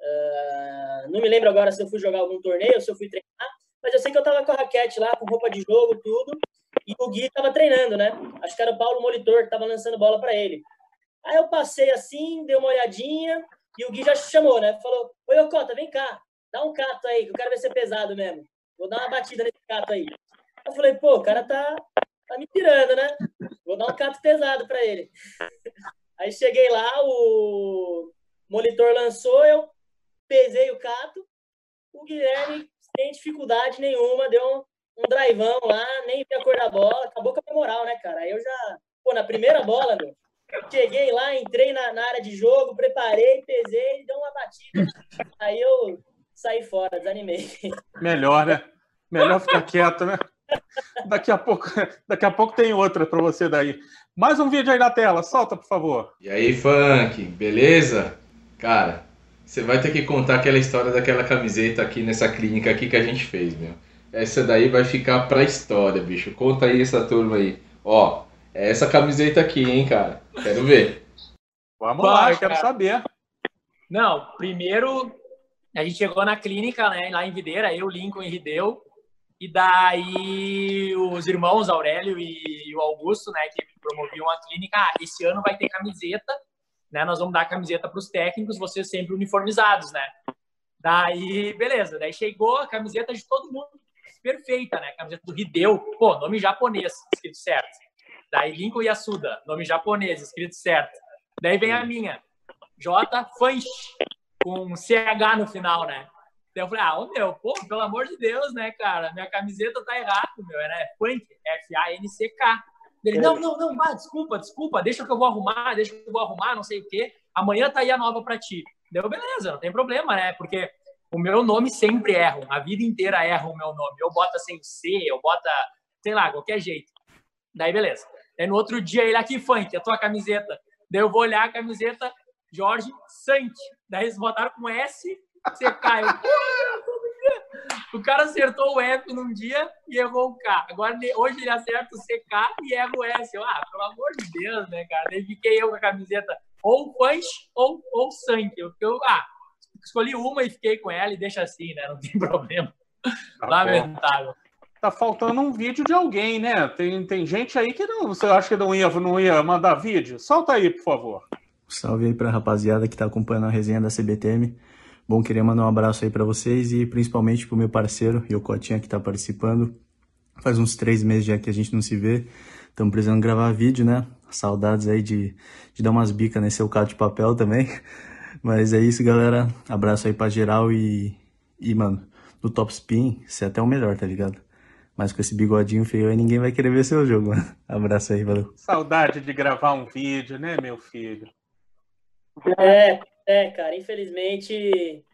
Uh, não me lembro agora se eu fui jogar algum torneio, se eu fui treinar, mas eu sei que eu estava com a raquete lá, com roupa de jogo, tudo, e o Gui estava treinando, né? Acho que era o Paulo Molitor que estava lançando bola para ele. Aí eu passei assim, dei uma olhadinha, e o Gui já chamou, né? Falou: Oi, Ocota, vem cá, dá um cato aí, que eu quero ver se é pesado mesmo. Vou dar uma batida nesse cato aí. Eu falei: Pô, o cara tá, tá me tirando, né? Vou dar um cato pesado para ele. Aí cheguei lá, o monitor lançou, eu pesei o cato. O Guilherme, sem dificuldade nenhuma, deu um, um drivão lá, nem vi a cor da bola, acabou com a moral, né, cara? Aí eu já, pô, na primeira bola, meu, cheguei lá, entrei na, na, área de jogo, preparei, pesei, deu uma batida. Aí eu saí fora, desanimei. Melhor, né? Melhor ficar quieto, né? Daqui a pouco, daqui a pouco tem outra para você daí. Mais um vídeo aí na tela, solta, por favor. E aí, Funk, beleza? Cara, você vai ter que contar aquela história daquela camiseta aqui nessa clínica aqui que a gente fez, meu. Essa daí vai ficar pra história, bicho. Conta aí essa turma aí. Ó, é essa camiseta aqui, hein, cara. Quero ver. Vamos lá, eu quero saber. Não, primeiro a gente chegou na clínica, né, lá em Videira, eu, Lincoln e Rideu, e daí os irmãos Aurélio e o Augusto, né, que promoviam a clínica, ah, esse ano vai ter camiseta, né, nós vamos dar camiseta para os técnicos, vocês sempre uniformizados, né. Daí, beleza, daí chegou a camiseta de todo mundo, perfeita, né, camiseta do Rideu, pô, nome japonês, escrito certo. Daí Lincoln Yasuda, nome japonês, escrito certo. Daí vem a minha, J. Fanch, com CH no final, né? Daí eu falei, ah, ô meu, pô, pelo amor de Deus, né, cara? Minha camiseta tá errado, meu. Era Funk, F-A-N-C-K. Ele, não, não, não, vá, desculpa, desculpa, deixa que eu vou arrumar, deixa que eu vou arrumar, não sei o quê. Amanhã tá aí a nova pra ti. Deu, beleza, não tem problema, né? Porque o meu nome sempre erram, a vida inteira erram o meu nome. Eu bota sem C, eu bota, sei lá, qualquer jeito. Daí, beleza. Aí no outro dia ele aqui, Funk, a tua camiseta. Daí eu vou olhar a camiseta, Jorge Sank. Daí eles botaram com S você cai. O cara acertou o F num dia e errou o K. Agora, hoje ele acerta o CK e erra o S. Eu, ah, pelo amor de Deus, né, cara? Daí fiquei eu com a camiseta ou punch ou, ou sangue. Eu, eu, ah, escolhi uma e fiquei com ela e deixa assim, né? Não tem problema. Tá Lamentável. Bom. Tá faltando um vídeo de alguém, né? Tem, tem gente aí que não, você acha que não ia, não ia mandar vídeo? Solta aí, por favor. Salve aí pra rapaziada que tá acompanhando a resenha da CBTM. Bom, queria mandar um abraço aí para vocês e principalmente pro meu parceiro, Yocotinha, que tá participando. Faz uns três meses já que a gente não se vê. Estamos precisando gravar vídeo, né? Saudades aí de, de dar umas bicas nesse seu caso de papel também. Mas é isso, galera. Abraço aí pra geral e, e mano, no top spin, você é até o melhor, tá ligado? Mas com esse bigodinho feio aí, ninguém vai querer ver seu jogo, mano. Abraço aí, valeu. Saudade de gravar um vídeo, né, meu filho? É, é, cara, infelizmente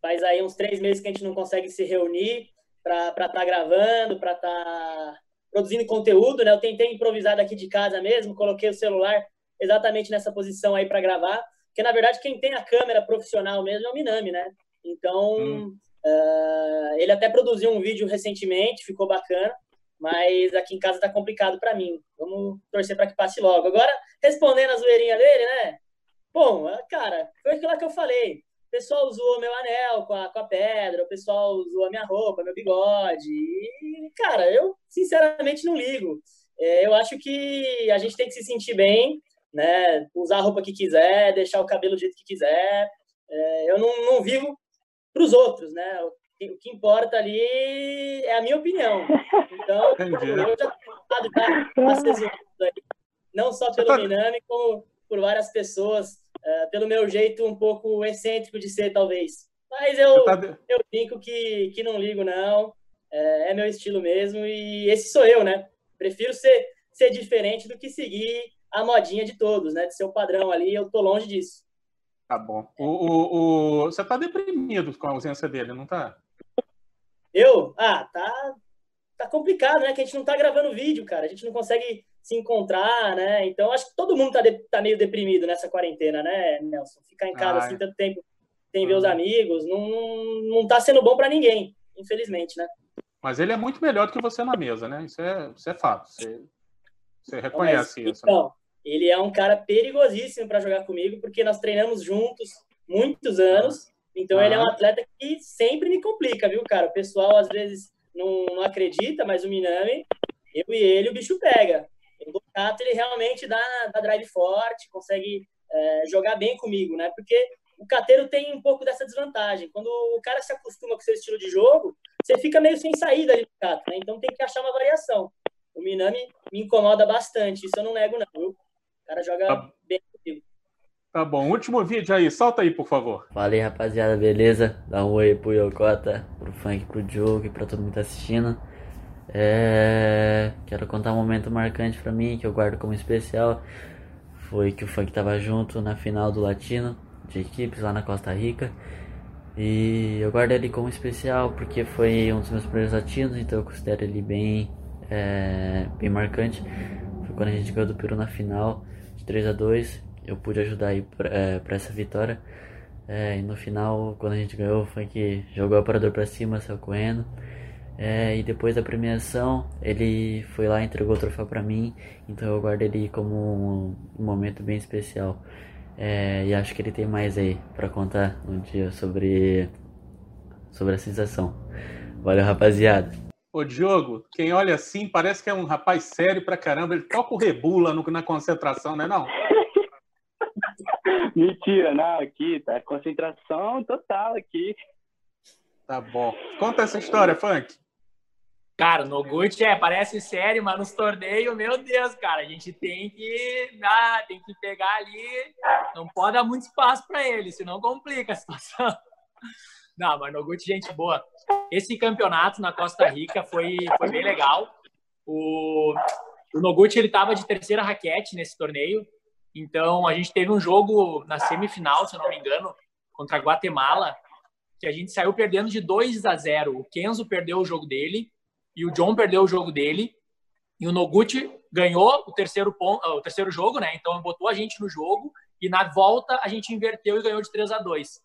faz aí uns três meses que a gente não consegue se reunir para estar tá gravando, para estar tá produzindo conteúdo, né? Eu tentei improvisar daqui de casa mesmo, coloquei o celular exatamente nessa posição aí para gravar, porque na verdade quem tem a câmera profissional mesmo é o Minami, né? Então, hum. Uh, ele até produziu um vídeo recentemente, ficou bacana, mas aqui em casa tá complicado para mim. Vamos torcer para que passe logo. Agora, respondendo a zoeirinha dele, né? Bom, cara, foi aquilo que eu falei. O pessoal usou meu anel com a, com a pedra, o pessoal usou a minha roupa, meu bigode. E, cara, eu sinceramente não ligo. É, eu acho que a gente tem que se sentir bem, né? Usar a roupa que quiser, deixar o cabelo do jeito que quiser. É, eu não, não vivo para os outros, né? O que, importa ali é a minha opinião. Então, Entendi. eu já estou assessorado aí, não só pelo tá Minami, como por várias pessoas uh, pelo meu jeito um pouco excêntrico de ser, talvez. Mas eu, tá... eu brinco que, que não ligo, não. É, é, meu estilo mesmo e esse sou eu, né? Prefiro ser, ser diferente do que seguir a modinha de todos, né? De ser o padrão ali, eu tô longe disso. Tá bom. O, o, o... Você tá deprimido com a ausência dele, não tá? Eu? Ah, tá, tá complicado, né? Que a gente não tá gravando vídeo, cara. A gente não consegue se encontrar, né? Então, acho que todo mundo tá, de, tá meio deprimido nessa quarentena, né, Nelson? Ficar em casa ah, assim tanto tempo sem ver os uhum. amigos, não, não tá sendo bom para ninguém, infelizmente, né? Mas ele é muito melhor do que você na mesa, né? Isso é, isso é fato. Você, você reconhece Mas, isso. Né? Então, né? Ele é um cara perigosíssimo para jogar comigo, porque nós treinamos juntos muitos anos. Então, ah. ele é um atleta que sempre me complica, viu, cara? O pessoal às vezes não, não acredita, mas o Minami, eu e ele, o bicho pega. O Ducato, ele realmente dá, dá drive forte, consegue é, jogar bem comigo, né? Porque o cateiro tem um pouco dessa desvantagem. Quando o cara se acostuma com o seu estilo de jogo, você fica meio sem saída ali no cato, né? Então tem que achar uma variação. O Minami me incomoda bastante, isso eu não nego, não, viu? O cara joga tá. bem comigo. Tá bom, último vídeo aí, solta aí, por favor. Fala aí, rapaziada, beleza? Dá um oi pro Yokota, pro Funk, pro Diogo e pra todo mundo que tá assistindo. É... Quero contar um momento marcante pra mim, que eu guardo como especial. Foi que o Funk tava junto na final do Latino de equipes lá na Costa Rica. E eu guardo ele como especial porque foi um dos meus primeiros latinos, então eu considero ele bem, é, bem marcante. Foi quando a gente ganhou do Peru na final 3 a 2 Eu pude ajudar aí para é, essa vitória. É, e no final, quando a gente ganhou, foi que jogou o aparador para cima, saiu correndo. É, e depois da premiação, ele foi lá e entregou o troféu para mim, então eu guardo ele como um, momento bem especial. É, e acho que ele tem mais aí para contar um dia sobre, sobre a sensação. Valeu, rapaziada. Ô, Diogo, quem olha assim parece que é um rapaz sério pra caramba. Ele toca o rebula no, na concentração, né não? Mentira, não, aqui tá concentração total aqui. Tá bom. Conta essa história, Funk. Cara, no Noguchi é, parece sério, mas nos torneios, meu Deus, cara, a gente tem que ah, tem que pegar ali, não pode dar muito espaço para ele, senão complica a situação. Não, mas Noguchi, gente boa. Esse campeonato na Costa Rica foi, foi bem legal. O, o Noguchi, ele tava de terceira raquete nesse torneio, então a gente teve um jogo na semifinal, se eu não me engano, contra a Guatemala, que a gente saiu perdendo de 2 a 0. O Kenzo perdeu o jogo dele, e o John perdeu o jogo dele. E o Noguchi ganhou o terceiro, ponto, o terceiro jogo, né? Então botou a gente no jogo e na volta a gente inverteu e ganhou de 3 a 2.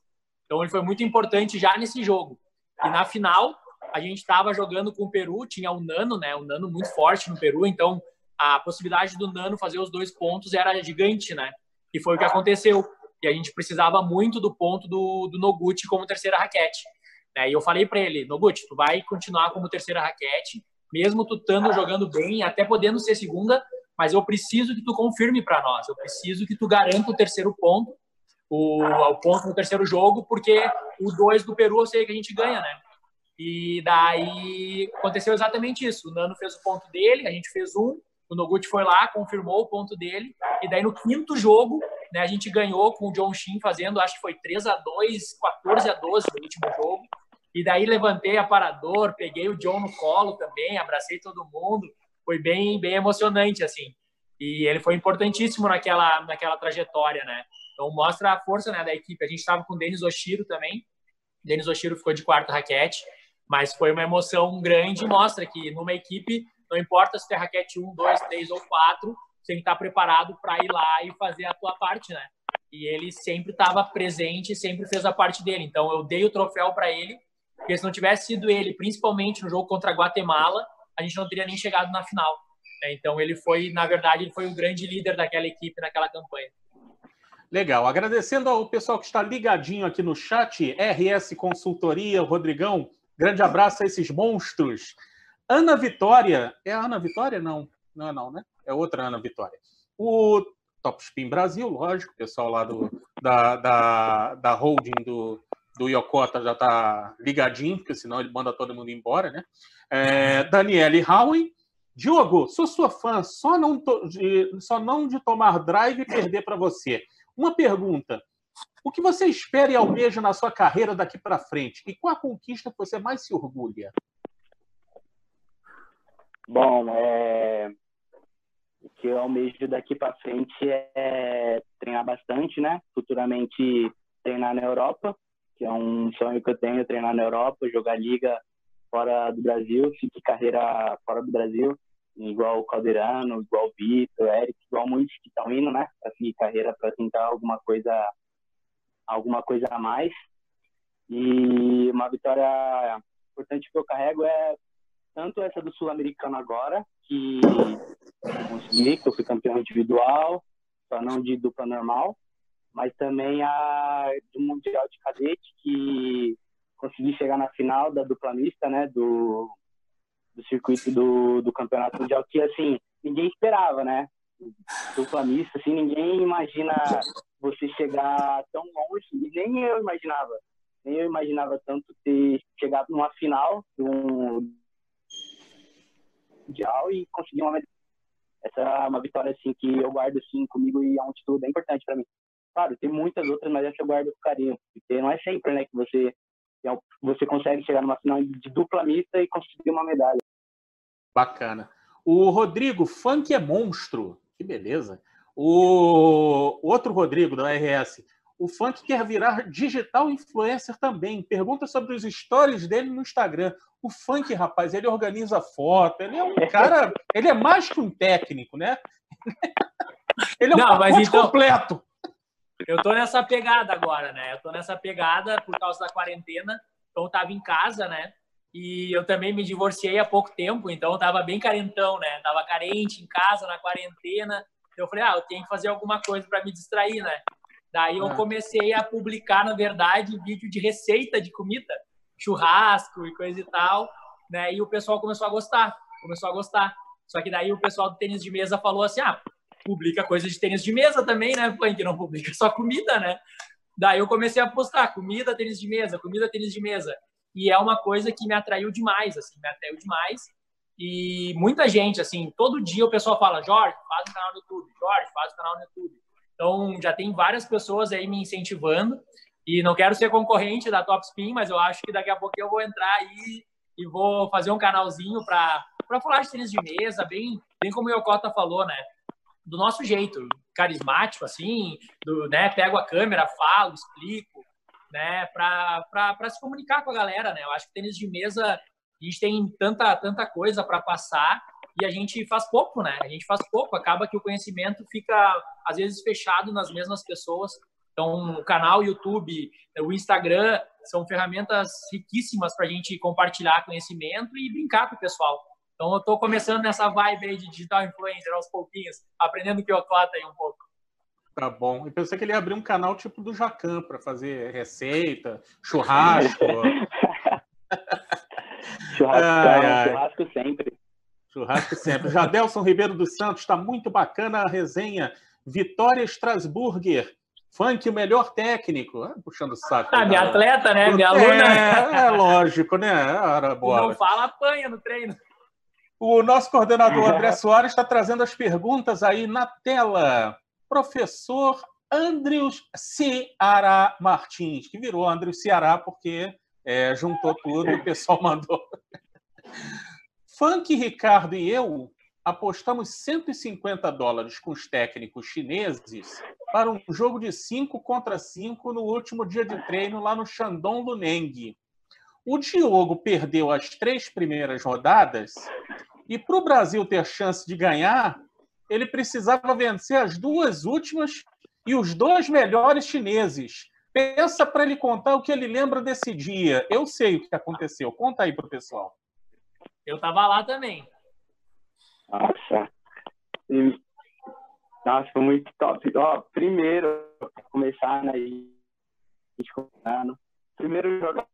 Então ele foi muito importante já nesse jogo. E na final a gente estava jogando com o Peru, tinha o Nano, né? O Nano muito forte no Peru, então a possibilidade do Nano fazer os dois pontos era gigante, né? E foi o que aconteceu. E a gente precisava muito do ponto do, do Noguchi como terceira raquete. Né? E eu falei para ele, Noguchi, tu vai continuar como terceira raquete, mesmo tu estando jogando bem, até podendo ser segunda, mas eu preciso que tu confirme para nós, eu preciso que tu garanta o terceiro ponto, o, o ponto no terceiro jogo, porque o dois do Peru eu sei que a gente ganha, né? E daí aconteceu exatamente isso. O Nano fez o ponto dele, a gente fez um, o Noguchi foi lá, confirmou o ponto dele, e daí no quinto jogo, né, a gente ganhou com o John Shin fazendo, acho que foi 3 a 2 14 a 12 no último jogo. E daí levantei aparador, peguei o John no colo também, abracei todo mundo. Foi bem, bem emocionante, assim. E ele foi importantíssimo naquela, naquela trajetória, né? Então mostra a força né, da equipe. A gente estava com o Denis Oshiro também. Denis Oshiro ficou de quarta raquete, mas foi uma emoção grande mostra que numa equipe, não importa se tem raquete 1, 2, 3 ou 4, você tem que estar preparado para ir lá e fazer a tua parte, né? E ele sempre estava presente, sempre fez a parte dele. Então eu dei o troféu para ele porque se não tivesse sido ele, principalmente no jogo contra a Guatemala, a gente não teria nem chegado na final. Né? Então ele foi, na verdade, ele foi o grande líder daquela equipe naquela campanha. Legal. Agradecendo ao pessoal que está ligadinho aqui no chat, RS Consultoria, Rodrigão, grande abraço a esses monstros. Ana Vitória, é a Ana Vitória? Não, não é não, né? É outra Ana Vitória. O Top Spin Brasil, lógico, pessoal lá do, da, da, da holding do, do Yokota já está ligadinho, porque senão ele manda todo mundo embora, né? É, Daniele Howen. Diogo, sou sua fã, só não, to, de, só não de tomar drive e perder para você. Uma pergunta. O que você espera e almeja na sua carreira daqui para frente? E qual a conquista que você mais se orgulha? Bom, é... que eu almejo daqui para frente é treinar bastante, né? Futuramente treinar na Europa, que é um sonho que eu tenho, treinar na Europa, jogar liga fora do Brasil, seguir carreira fora do Brasil, igual Calderano, igual Vitor, Eric, igual muitos que estão indo, né? Para seguir carreira, para tentar alguma coisa, alguma coisa a mais. E uma vitória importante que eu carrego é tanto essa do Sul-Americano agora, que consegui, que eu fui campeão individual, só não de dupla normal, mas também a do Mundial de Cadete, que consegui chegar na final da dupla mista, né, do, do circuito do, do Campeonato Mundial, que, assim, ninguém esperava, né? Dupla mista, assim, ninguém imagina você chegar tão longe, e nem eu imaginava. Nem eu imaginava tanto ter chegado numa final do Mundial e conseguir uma. Essa é uma vitória, assim, que eu guardo, assim, comigo e é um título bem importante para mim. Claro, tem muitas outras, mas essa eu guardo com carinho. Porque não é sempre, né, que você você consegue chegar numa final de dupla mista e conseguir uma medalha. Bacana. O Rodrigo, funk é monstro. Que beleza. O outro Rodrigo, da RS. O funk quer virar digital influencer também. Pergunta sobre os stories dele no Instagram. O funk, rapaz, ele organiza foto, ele é um cara. ele é mais que um técnico, né? Ele é um Não, mas então, completo. Eu tô nessa pegada agora, né? Eu tô nessa pegada por causa da quarentena. Então eu tava em casa, né? E eu também me divorciei há pouco tempo, então eu tava bem carentão, né? Tava carente em casa, na quarentena. Eu falei, ah, eu tenho que fazer alguma coisa para me distrair, né? Daí eu ah. comecei a publicar, na verdade, vídeo de receita de comida, churrasco e coisa e tal, né? E o pessoal começou a gostar, começou a gostar. Só que daí o pessoal do tênis de mesa falou assim: ah, publica coisa de tênis de mesa também, né? que não publica só comida, né? Daí eu comecei a postar comida, tênis de mesa, comida, tênis de mesa. E é uma coisa que me atraiu demais, assim, me atraiu demais. E muita gente, assim, todo dia o pessoal fala, Jorge, faz um canal no YouTube, Jorge, faz um canal no YouTube. Então, já tem várias pessoas aí me incentivando. E não quero ser concorrente da Top Spin, mas eu acho que daqui a pouco eu vou entrar aí e vou fazer um canalzinho para falar de tênis de mesa, bem, bem como o Yokota falou, né? Do nosso jeito, carismático, assim, do, né, pego a câmera, falo, explico, né, para se comunicar com a galera, né? Eu acho que tênis de mesa, a gente tem tanta, tanta coisa para passar e a gente faz pouco, né? A gente faz pouco, acaba que o conhecimento fica, às vezes, fechado nas mesmas pessoas. Então, o canal, YouTube, o Instagram são ferramentas riquíssimas para a gente compartilhar conhecimento e brincar com o pessoal. Então eu estou começando nessa vibe aí de digital influencer aos pouquinhos, aprendendo que eu clato aí um pouco. Tá bom. Eu pensei que ele ia abrir um canal tipo do Jacan para fazer receita, churrasco. churrasco, ai, ai. churrasco sempre. Churrasco sempre. Jadelson Ribeiro dos Santos, está muito bacana a resenha. Vitória Strasburger. Funk, o melhor técnico. Ah, puxando o saco. Ah, minha atleta, né? Minha aluna. É, é lógico, né? Ora, boa. Não fala apanha no treino. O nosso coordenador André Soares está trazendo as perguntas aí na tela. Professor Andrews Ceará Martins, que virou Andrews Ceará porque é, juntou tudo e o pessoal mandou. Funk, Ricardo e eu apostamos 150 dólares com os técnicos chineses para um jogo de 5 contra 5 no último dia de treino lá no Shandong Luneng. O Diogo perdeu as três primeiras rodadas e para o Brasil ter chance de ganhar, ele precisava vencer as duas últimas e os dois melhores chineses. Pensa para ele contar o que ele lembra desse dia. Eu sei o que aconteceu. Conta aí para o pessoal. Eu estava lá também. Nossa. Nossa, foi muito top. Ó, primeiro, para começar, né? Primeiro jogar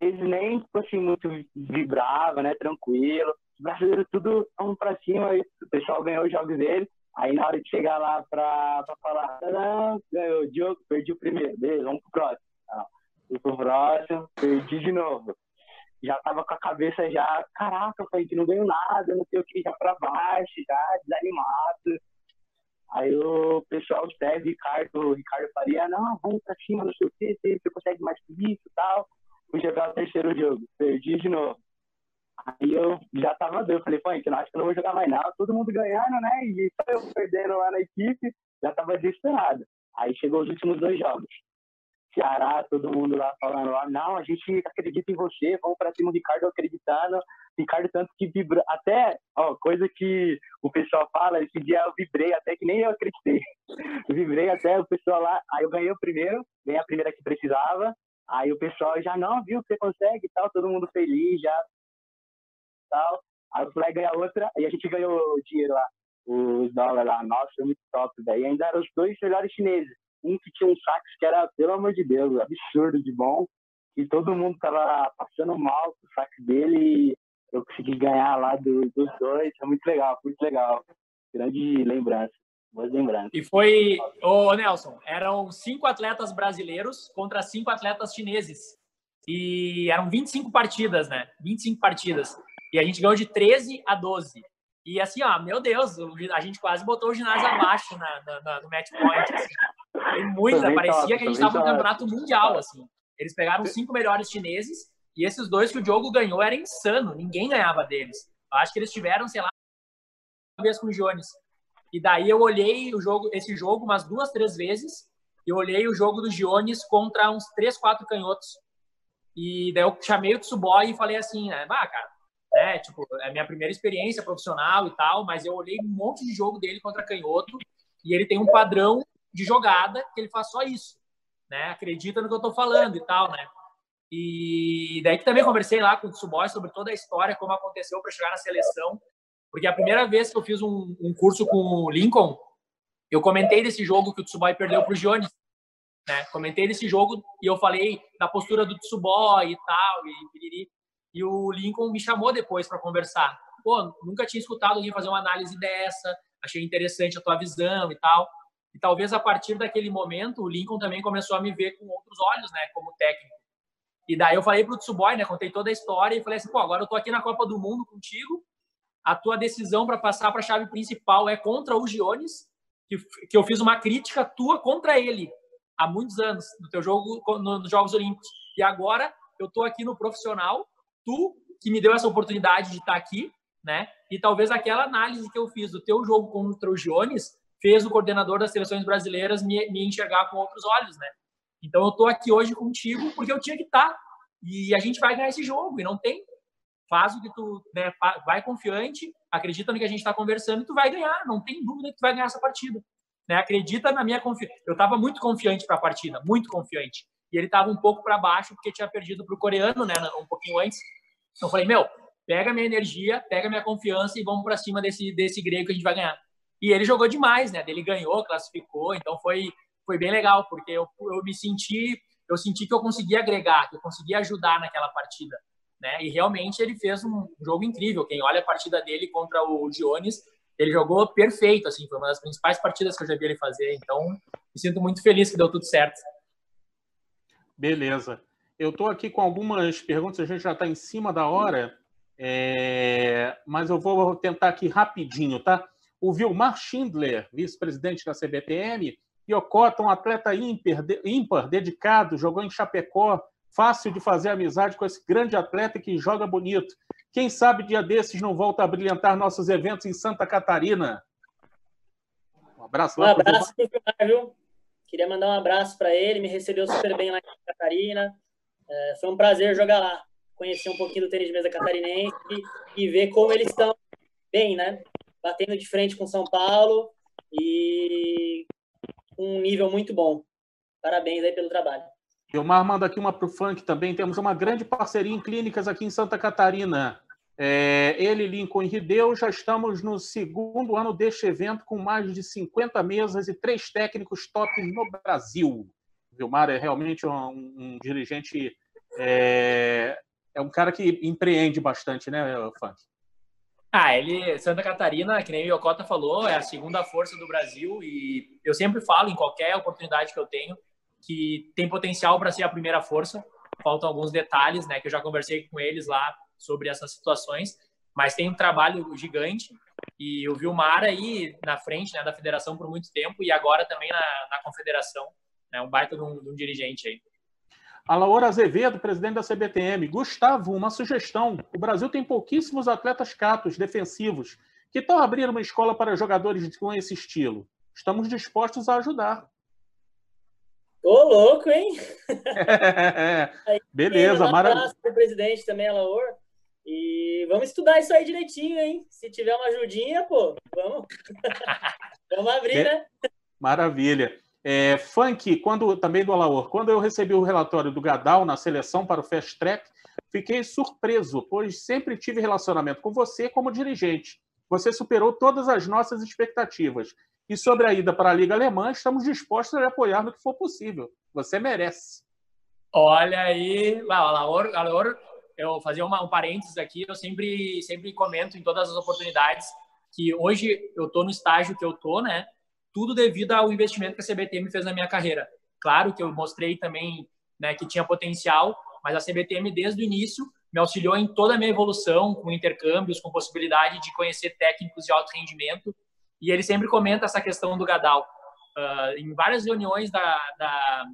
eles nem, tipo assim, muito vibrava, né? Tranquilo. Os brasileiros tudo vamos pra cima, o pessoal ganhou os jogos dele. Aí na hora de chegar lá pra, pra falar, não, ganhou o Diogo, perdi o primeiro, beleza, vamos pro próximo. Não, fui pro próximo, perdi de novo. Já tava com a cabeça já, caraca, falei que não ganho nada, não sei o que, já pra baixo, já desanimado. Aí o pessoal Té, Ricardo, Ricardo Faria, não, vamos pra cima, não sei o que, você consegue mais que isso e tal fui jogar o terceiro jogo, perdi de novo. Aí eu já tava doido, falei, pô, então acho que eu não vou jogar mais nada, todo mundo ganhando, né? E só eu perdendo lá na equipe, já tava desesperado. Aí chegou os últimos dois jogos. Ceará, todo mundo lá falando lá, não, a gente acredita em você, vamos para cima, o Ricardo acreditando. Ricardo tanto que vibrou, até, ó, coisa que o pessoal fala, esse dia eu vibrei até que nem eu acreditei. Eu vibrei até o pessoal lá, aí eu ganhei o primeiro, ganhei a primeira que precisava, aí o pessoal já, não, viu você consegue e tal, todo mundo feliz já, tal. Aí eu falei, ganhar outra, aí a gente ganhou dinheiro lá, os dólares lá, nossa, foi muito top, daí ainda eram os dois melhores chineses um que tinha um sax que era, pelo amor de Deus, absurdo de bom. E todo mundo tava passando mal com o sax dele e eu consegui ganhar lá do, dos dois. É muito legal, muito legal. Grande lembrança. Boas lembranças. E foi, ô Nelson, eram cinco atletas brasileiros contra cinco atletas chineses. E eram 25 partidas, né? 25 partidas. E a gente ganhou de 13 a 12. E assim, ó, meu Deus, a gente quase botou o ginásio abaixo na, na, na no match point. Assim. Foi muita, parecia que a gente estava no campeonato mundial, assim. Eles pegaram cinco melhores chineses e esses dois que o Diogo ganhou era insano, ninguém ganhava deles. Eu acho que eles tiveram, sei lá, uma vez com o Jones. E daí eu olhei o jogo, esse jogo umas duas, três vezes. Eu olhei o jogo do Giones contra uns três, quatro canhotos. E daí eu chamei o Tsuboy e falei assim, né, bah, cara, né, tipo, é minha primeira experiência profissional e tal, mas eu olhei um monte de jogo dele contra canhoto e ele tem um padrão de jogada que ele faz só isso, né? Acredita no que eu estou falando e tal, né? E daí que também conversei lá com o Tsuboy sobre toda a história, como aconteceu para chegar na seleção, porque a primeira vez que eu fiz um, um, curso com o Lincoln, eu comentei desse jogo que o Tsuboy perdeu para o Jones, né? Comentei desse jogo e eu falei da postura do Tsuboy e tal, e E o Lincoln me chamou depois para conversar. Pô, nunca tinha escutado alguém fazer uma análise dessa, achei interessante a tua visão e tal. E talvez a partir daquele momento o Lincoln também começou a me ver com outros olhos, né, como técnico. E daí eu falei pro Tsuboy, né, contei toda a história e falei assim, pô, agora eu tô aqui na Copa do Mundo contigo. A tua decisão para passar para a chave principal é contra o Giones, que, que eu fiz uma crítica tua contra ele há muitos anos no teu jogo nos Jogos Olímpicos. E agora eu tô aqui no profissional, tu que me deu essa oportunidade de estar aqui, né? E talvez aquela análise que eu fiz do teu jogo contra o Giones fez o coordenador das seleções brasileiras me, me enxergar com outros olhos, né? Então eu tô aqui hoje contigo porque eu tinha que estar. E a gente vai ganhar esse jogo e não tem. Faz o que tu, né, vai confiante, acredita no que a gente está conversando e tu vai ganhar. Não tem dúvida que tu vai ganhar essa partida. Né? Acredita na minha confiança. Eu estava muito confiante para a partida, muito confiante. E ele estava um pouco para baixo porque tinha perdido para o coreano, né, um pouquinho antes. Então eu falei, meu, pega minha energia, pega minha confiança e vamos para cima desse desse grego que a gente vai ganhar. E ele jogou demais, né? Ele ganhou, classificou, então foi, foi bem legal, porque eu, eu me senti, eu senti que eu conseguia agregar, que eu conseguia ajudar naquela partida, né? E realmente ele fez um jogo incrível. Quem olha a partida dele contra o Dionis, ele jogou perfeito, assim, foi uma das principais partidas que eu já vi ele fazer. Então, me sinto muito feliz que deu tudo certo. Beleza. Eu estou aqui com algumas perguntas, a gente já está em cima da hora, é... mas eu vou tentar aqui rapidinho, tá? o Vilmar Schindler, vice-presidente da CBTM, e Ocota, um atleta ímpar, ímpar, dedicado, jogou em Chapecó, fácil de fazer amizade com esse grande atleta que joga bonito. Quem sabe dia desses não volta a brilhantar nossos eventos em Santa Catarina. Um abraço lá. Um abraço para o Vilmar, viu? Queria mandar um abraço para ele, me recebeu super bem lá em Santa Catarina. É, foi um prazer jogar lá, conhecer um pouquinho do tênis de mesa catarinense e, e ver como eles estão bem, né? batendo de frente com São Paulo e um nível muito bom. Parabéns aí pelo trabalho. Mar manda aqui uma para o funk também. Temos uma grande parceria em clínicas aqui em Santa Catarina. É, ele, Lincoln e Rideu, já estamos no segundo ano deste evento com mais de 50 mesas e três técnicos top no Brasil. Vilmar é realmente um, um dirigente, é, é, um cara que empreende bastante, né, Funk? Ah, ele, Santa Catarina, que nem o Yokota falou, é a segunda força do Brasil e eu sempre falo em qualquer oportunidade que eu tenho que tem potencial para ser a primeira força. Faltam alguns detalhes, né, que eu já conversei com eles lá sobre essas situações, mas tem um trabalho gigante e o Vilmar aí na frente, né, da federação por muito tempo e agora também na, na confederação, né, um baita de um, de um dirigente aí. A Laura Azevedo, presidente da CBTM. Gustavo, uma sugestão. O Brasil tem pouquíssimos atletas catos defensivos. Que tal abrir uma escola para jogadores com esse estilo? Estamos dispostos a ajudar. Ô, louco, hein? Beleza, um maravilha. para o presidente também, Alaor. E vamos estudar isso aí direitinho, hein? Se tiver uma ajudinha, pô, vamos. vamos abrir, né? Maravilha. É, Funk, quando também do Alaor, quando eu recebi o relatório do Gadal na seleção para o Fast Track, fiquei surpreso, pois sempre tive relacionamento com você como dirigente. Você superou todas as nossas expectativas. E sobre a ida para a Liga Alemã, estamos dispostos a lhe apoiar no que for possível. Você merece. Olha aí, Alaor, Alaor eu fazer uma, um parênteses aqui, eu sempre, sempre comento em todas as oportunidades que hoje eu estou no estágio que eu estou, né? Tudo devido ao investimento que a CBTM fez na minha carreira. Claro que eu mostrei também né, que tinha potencial, mas a CBTM desde o início me auxiliou em toda a minha evolução, com intercâmbios, com possibilidade de conhecer técnicos de alto rendimento. E ele sempre comenta essa questão do Gadal. Uh, em várias reuniões da, da,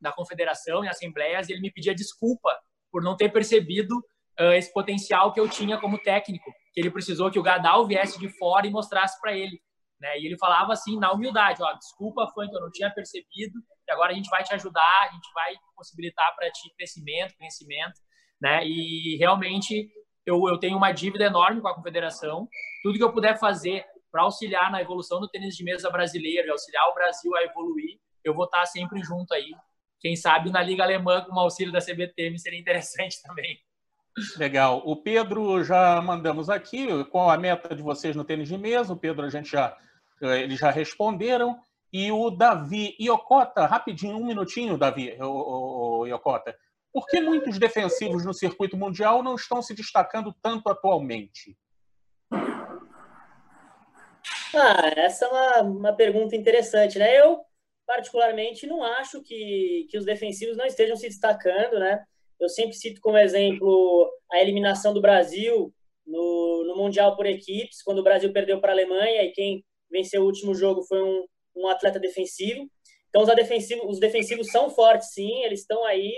da confederação e assembleias, ele me pedia desculpa por não ter percebido uh, esse potencial que eu tinha como técnico, que ele precisou que o Gadal viesse de fora e mostrasse para ele. Né? E ele falava assim, na humildade, ó, desculpa, Funk, eu não tinha percebido, e agora a gente vai te ajudar, a gente vai possibilitar para ti crescimento, conhecimento, né? E realmente eu, eu tenho uma dívida enorme com a confederação. Tudo que eu puder fazer para auxiliar na evolução do tênis de mesa brasileiro e auxiliar o Brasil a evoluir, eu vou estar sempre junto aí quem sabe na Liga Alemã com o auxílio da CBTM seria interessante também. Legal. O Pedro já mandamos aqui. Qual a meta de vocês no tênis de mesa? O Pedro, a gente já, eles já responderam. E o Davi Iocota, rapidinho, um minutinho, Davi Iocota. Por que muitos defensivos no circuito mundial não estão se destacando tanto atualmente? Ah, essa é uma, uma pergunta interessante, né? Eu particularmente, não acho que, que os defensivos não estejam se destacando, né? Eu sempre cito como exemplo a eliminação do Brasil no, no Mundial por equipes, quando o Brasil perdeu para a Alemanha e quem venceu o último jogo foi um, um atleta defensivo. Então, os defensivos, os defensivos são fortes, sim, eles estão aí,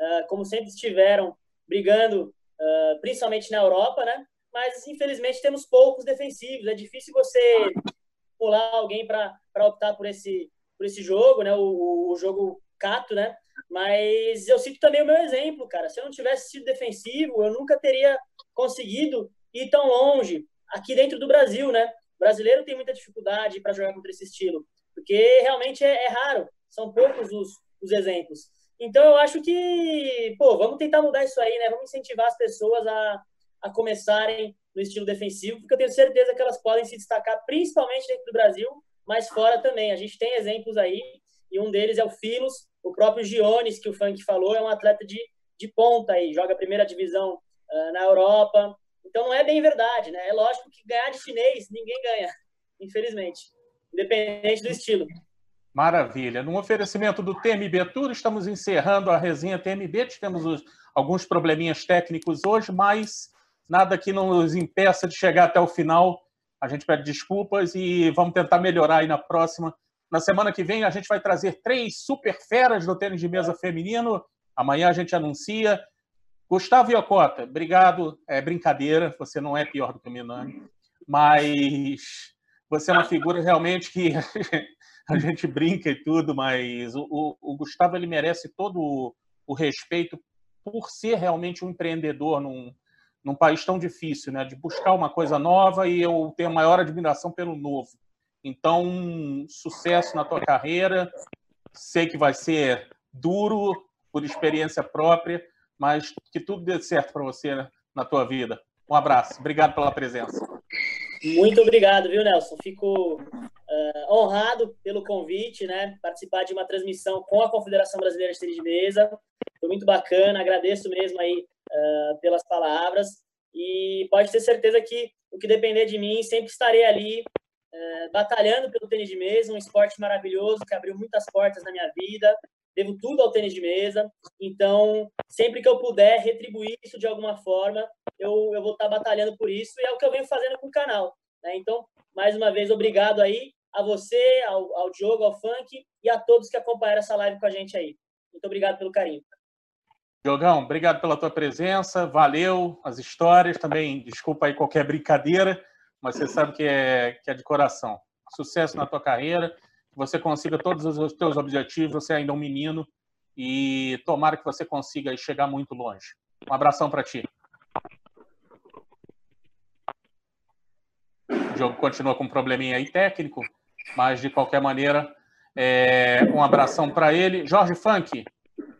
uh, como sempre estiveram, brigando, uh, principalmente na Europa, né? Mas, infelizmente, temos poucos defensivos. É difícil você pular alguém para optar por esse, por esse jogo, né? O, o jogo cato, né? Mas eu cito também o meu exemplo, cara. Se eu não tivesse sido defensivo, eu nunca teria conseguido ir tão longe aqui dentro do Brasil, né? O brasileiro tem muita dificuldade para jogar contra esse estilo, porque realmente é, é raro, são poucos os, os exemplos. Então eu acho que, pô, vamos tentar mudar isso aí, né? Vamos incentivar as pessoas a, a começarem no estilo defensivo, porque eu tenho certeza que elas podem se destacar, principalmente dentro do Brasil, mas fora também. A gente tem exemplos aí, e um deles é o Filos, o próprio Giones, que o Funk falou, é um atleta de, de ponta aí, joga a primeira divisão uh, na Europa. Então não é bem verdade, né? É lógico que ganhar de chinês ninguém ganha, infelizmente, independente do estilo. Maravilha. No oferecimento do TMB Tour, estamos encerrando a resenha TMB. Tivemos os, alguns probleminhas técnicos hoje, mas nada que nos impeça de chegar até o final a gente pede desculpas e vamos tentar melhorar aí na próxima. Na semana que vem, a gente vai trazer três super feras do tênis de mesa feminino. Amanhã a gente anuncia. Gustavo Iocota, obrigado. É brincadeira, você não é pior do que o Minami, mas você é uma figura realmente que a gente brinca e tudo, mas o, o, Gustavo ele merece todo o, o respeito por ser realmente um empreendedor num, num país tão difícil, né? De buscar uma coisa nova e eu tenho a maior admiração pelo novo. Então, sucesso na tua carreira. Sei que vai ser duro por experiência própria, mas que tudo dê certo para você na tua vida. Um abraço. Obrigado pela presença. Muito obrigado, viu, Nelson? Fico uh, honrado pelo convite, né? Participar de uma transmissão com a Confederação Brasileira de Tênis de Mesa. Foi muito bacana. Agradeço mesmo aí uh, pelas palavras. E pode ter certeza que o que depender de mim, sempre estarei ali uh, batalhando pelo tênis de mesa, um esporte maravilhoso que abriu muitas portas na minha vida. Devo tudo ao tênis de mesa. Então, sempre que eu puder retribuir isso de alguma forma, eu, eu vou estar batalhando por isso. E é o que eu venho fazendo com o canal. Né? Então, mais uma vez, obrigado aí a você, ao, ao Diogo, ao Funk e a todos que acompanharam essa live com a gente aí. Muito obrigado pelo carinho. Diogão, obrigado pela tua presença, valeu as histórias, também desculpa aí qualquer brincadeira, mas você sabe que é, que é de coração. Sucesso na tua carreira, você consiga todos os teus objetivos, você ainda é um menino, e tomara que você consiga chegar muito longe. Um abração para ti. O jogo continua com um probleminha aí técnico, mas de qualquer maneira, é, um abração para ele. Jorge Funk,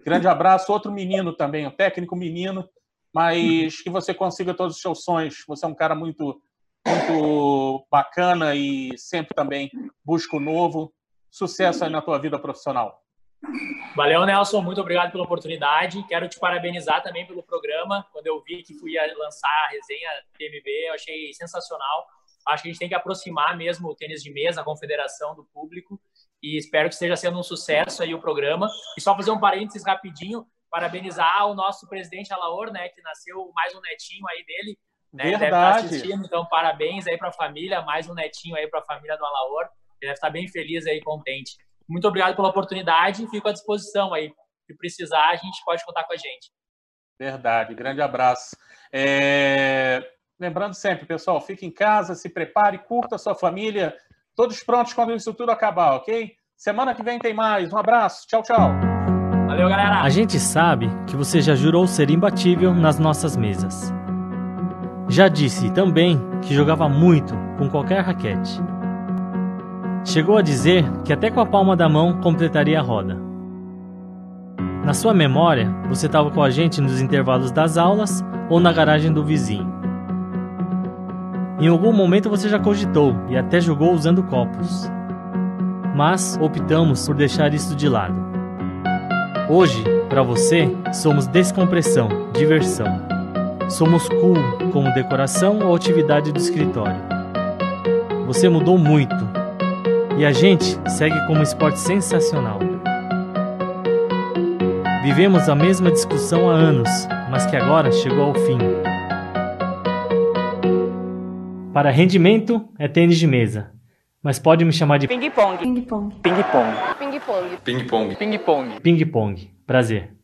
grande abraço. Outro menino também, um técnico menino, mas que você consiga todos os seus sonhos. Você é um cara muito, muito bacana e sempre também busca o novo. Sucesso aí na tua vida profissional. Valeu, Nelson. Muito obrigado pela oportunidade. Quero te parabenizar também pelo programa. Quando eu vi que fui lançar a resenha TMB, eu achei sensacional. Acho que a gente tem que aproximar mesmo o tênis de mesa, a confederação do público. E espero que esteja sendo um sucesso aí o programa. E só fazer um parênteses rapidinho, parabenizar o nosso presidente Alaor, né, que nasceu mais um netinho aí dele. Né, Verdade. Deve estar assistindo, então parabéns aí para a família, mais um netinho aí para a família do Alaor. Ele deve estar bem feliz aí, contente. Muito obrigado pela oportunidade e fico à disposição aí. Se precisar, a gente pode contar com a gente. Verdade, grande abraço. É... Lembrando sempre, pessoal, fique em casa, se prepare, curta a sua família. Todos prontos quando isso tudo acabar, ok? Semana que vem tem mais. Um abraço. Tchau, tchau. Valeu, galera. A gente sabe que você já jurou ser imbatível nas nossas mesas. Já disse também que jogava muito com qualquer raquete. Chegou a dizer que até com a palma da mão completaria a roda. Na sua memória, você estava com a gente nos intervalos das aulas ou na garagem do vizinho. Em algum momento você já cogitou e até jogou usando copos. Mas optamos por deixar isso de lado. Hoje, para você, somos descompressão, diversão. Somos cool como decoração ou atividade do escritório. Você mudou muito e a gente segue como um esporte sensacional. Vivemos a mesma discussão há anos, mas que agora chegou ao fim. Para rendimento é tênis de mesa, mas pode me chamar de ping-pong. Ping-pong. Ping-pong. Ping-pong. Ping-pong. Ping-pong. Ping-pong. Prazer.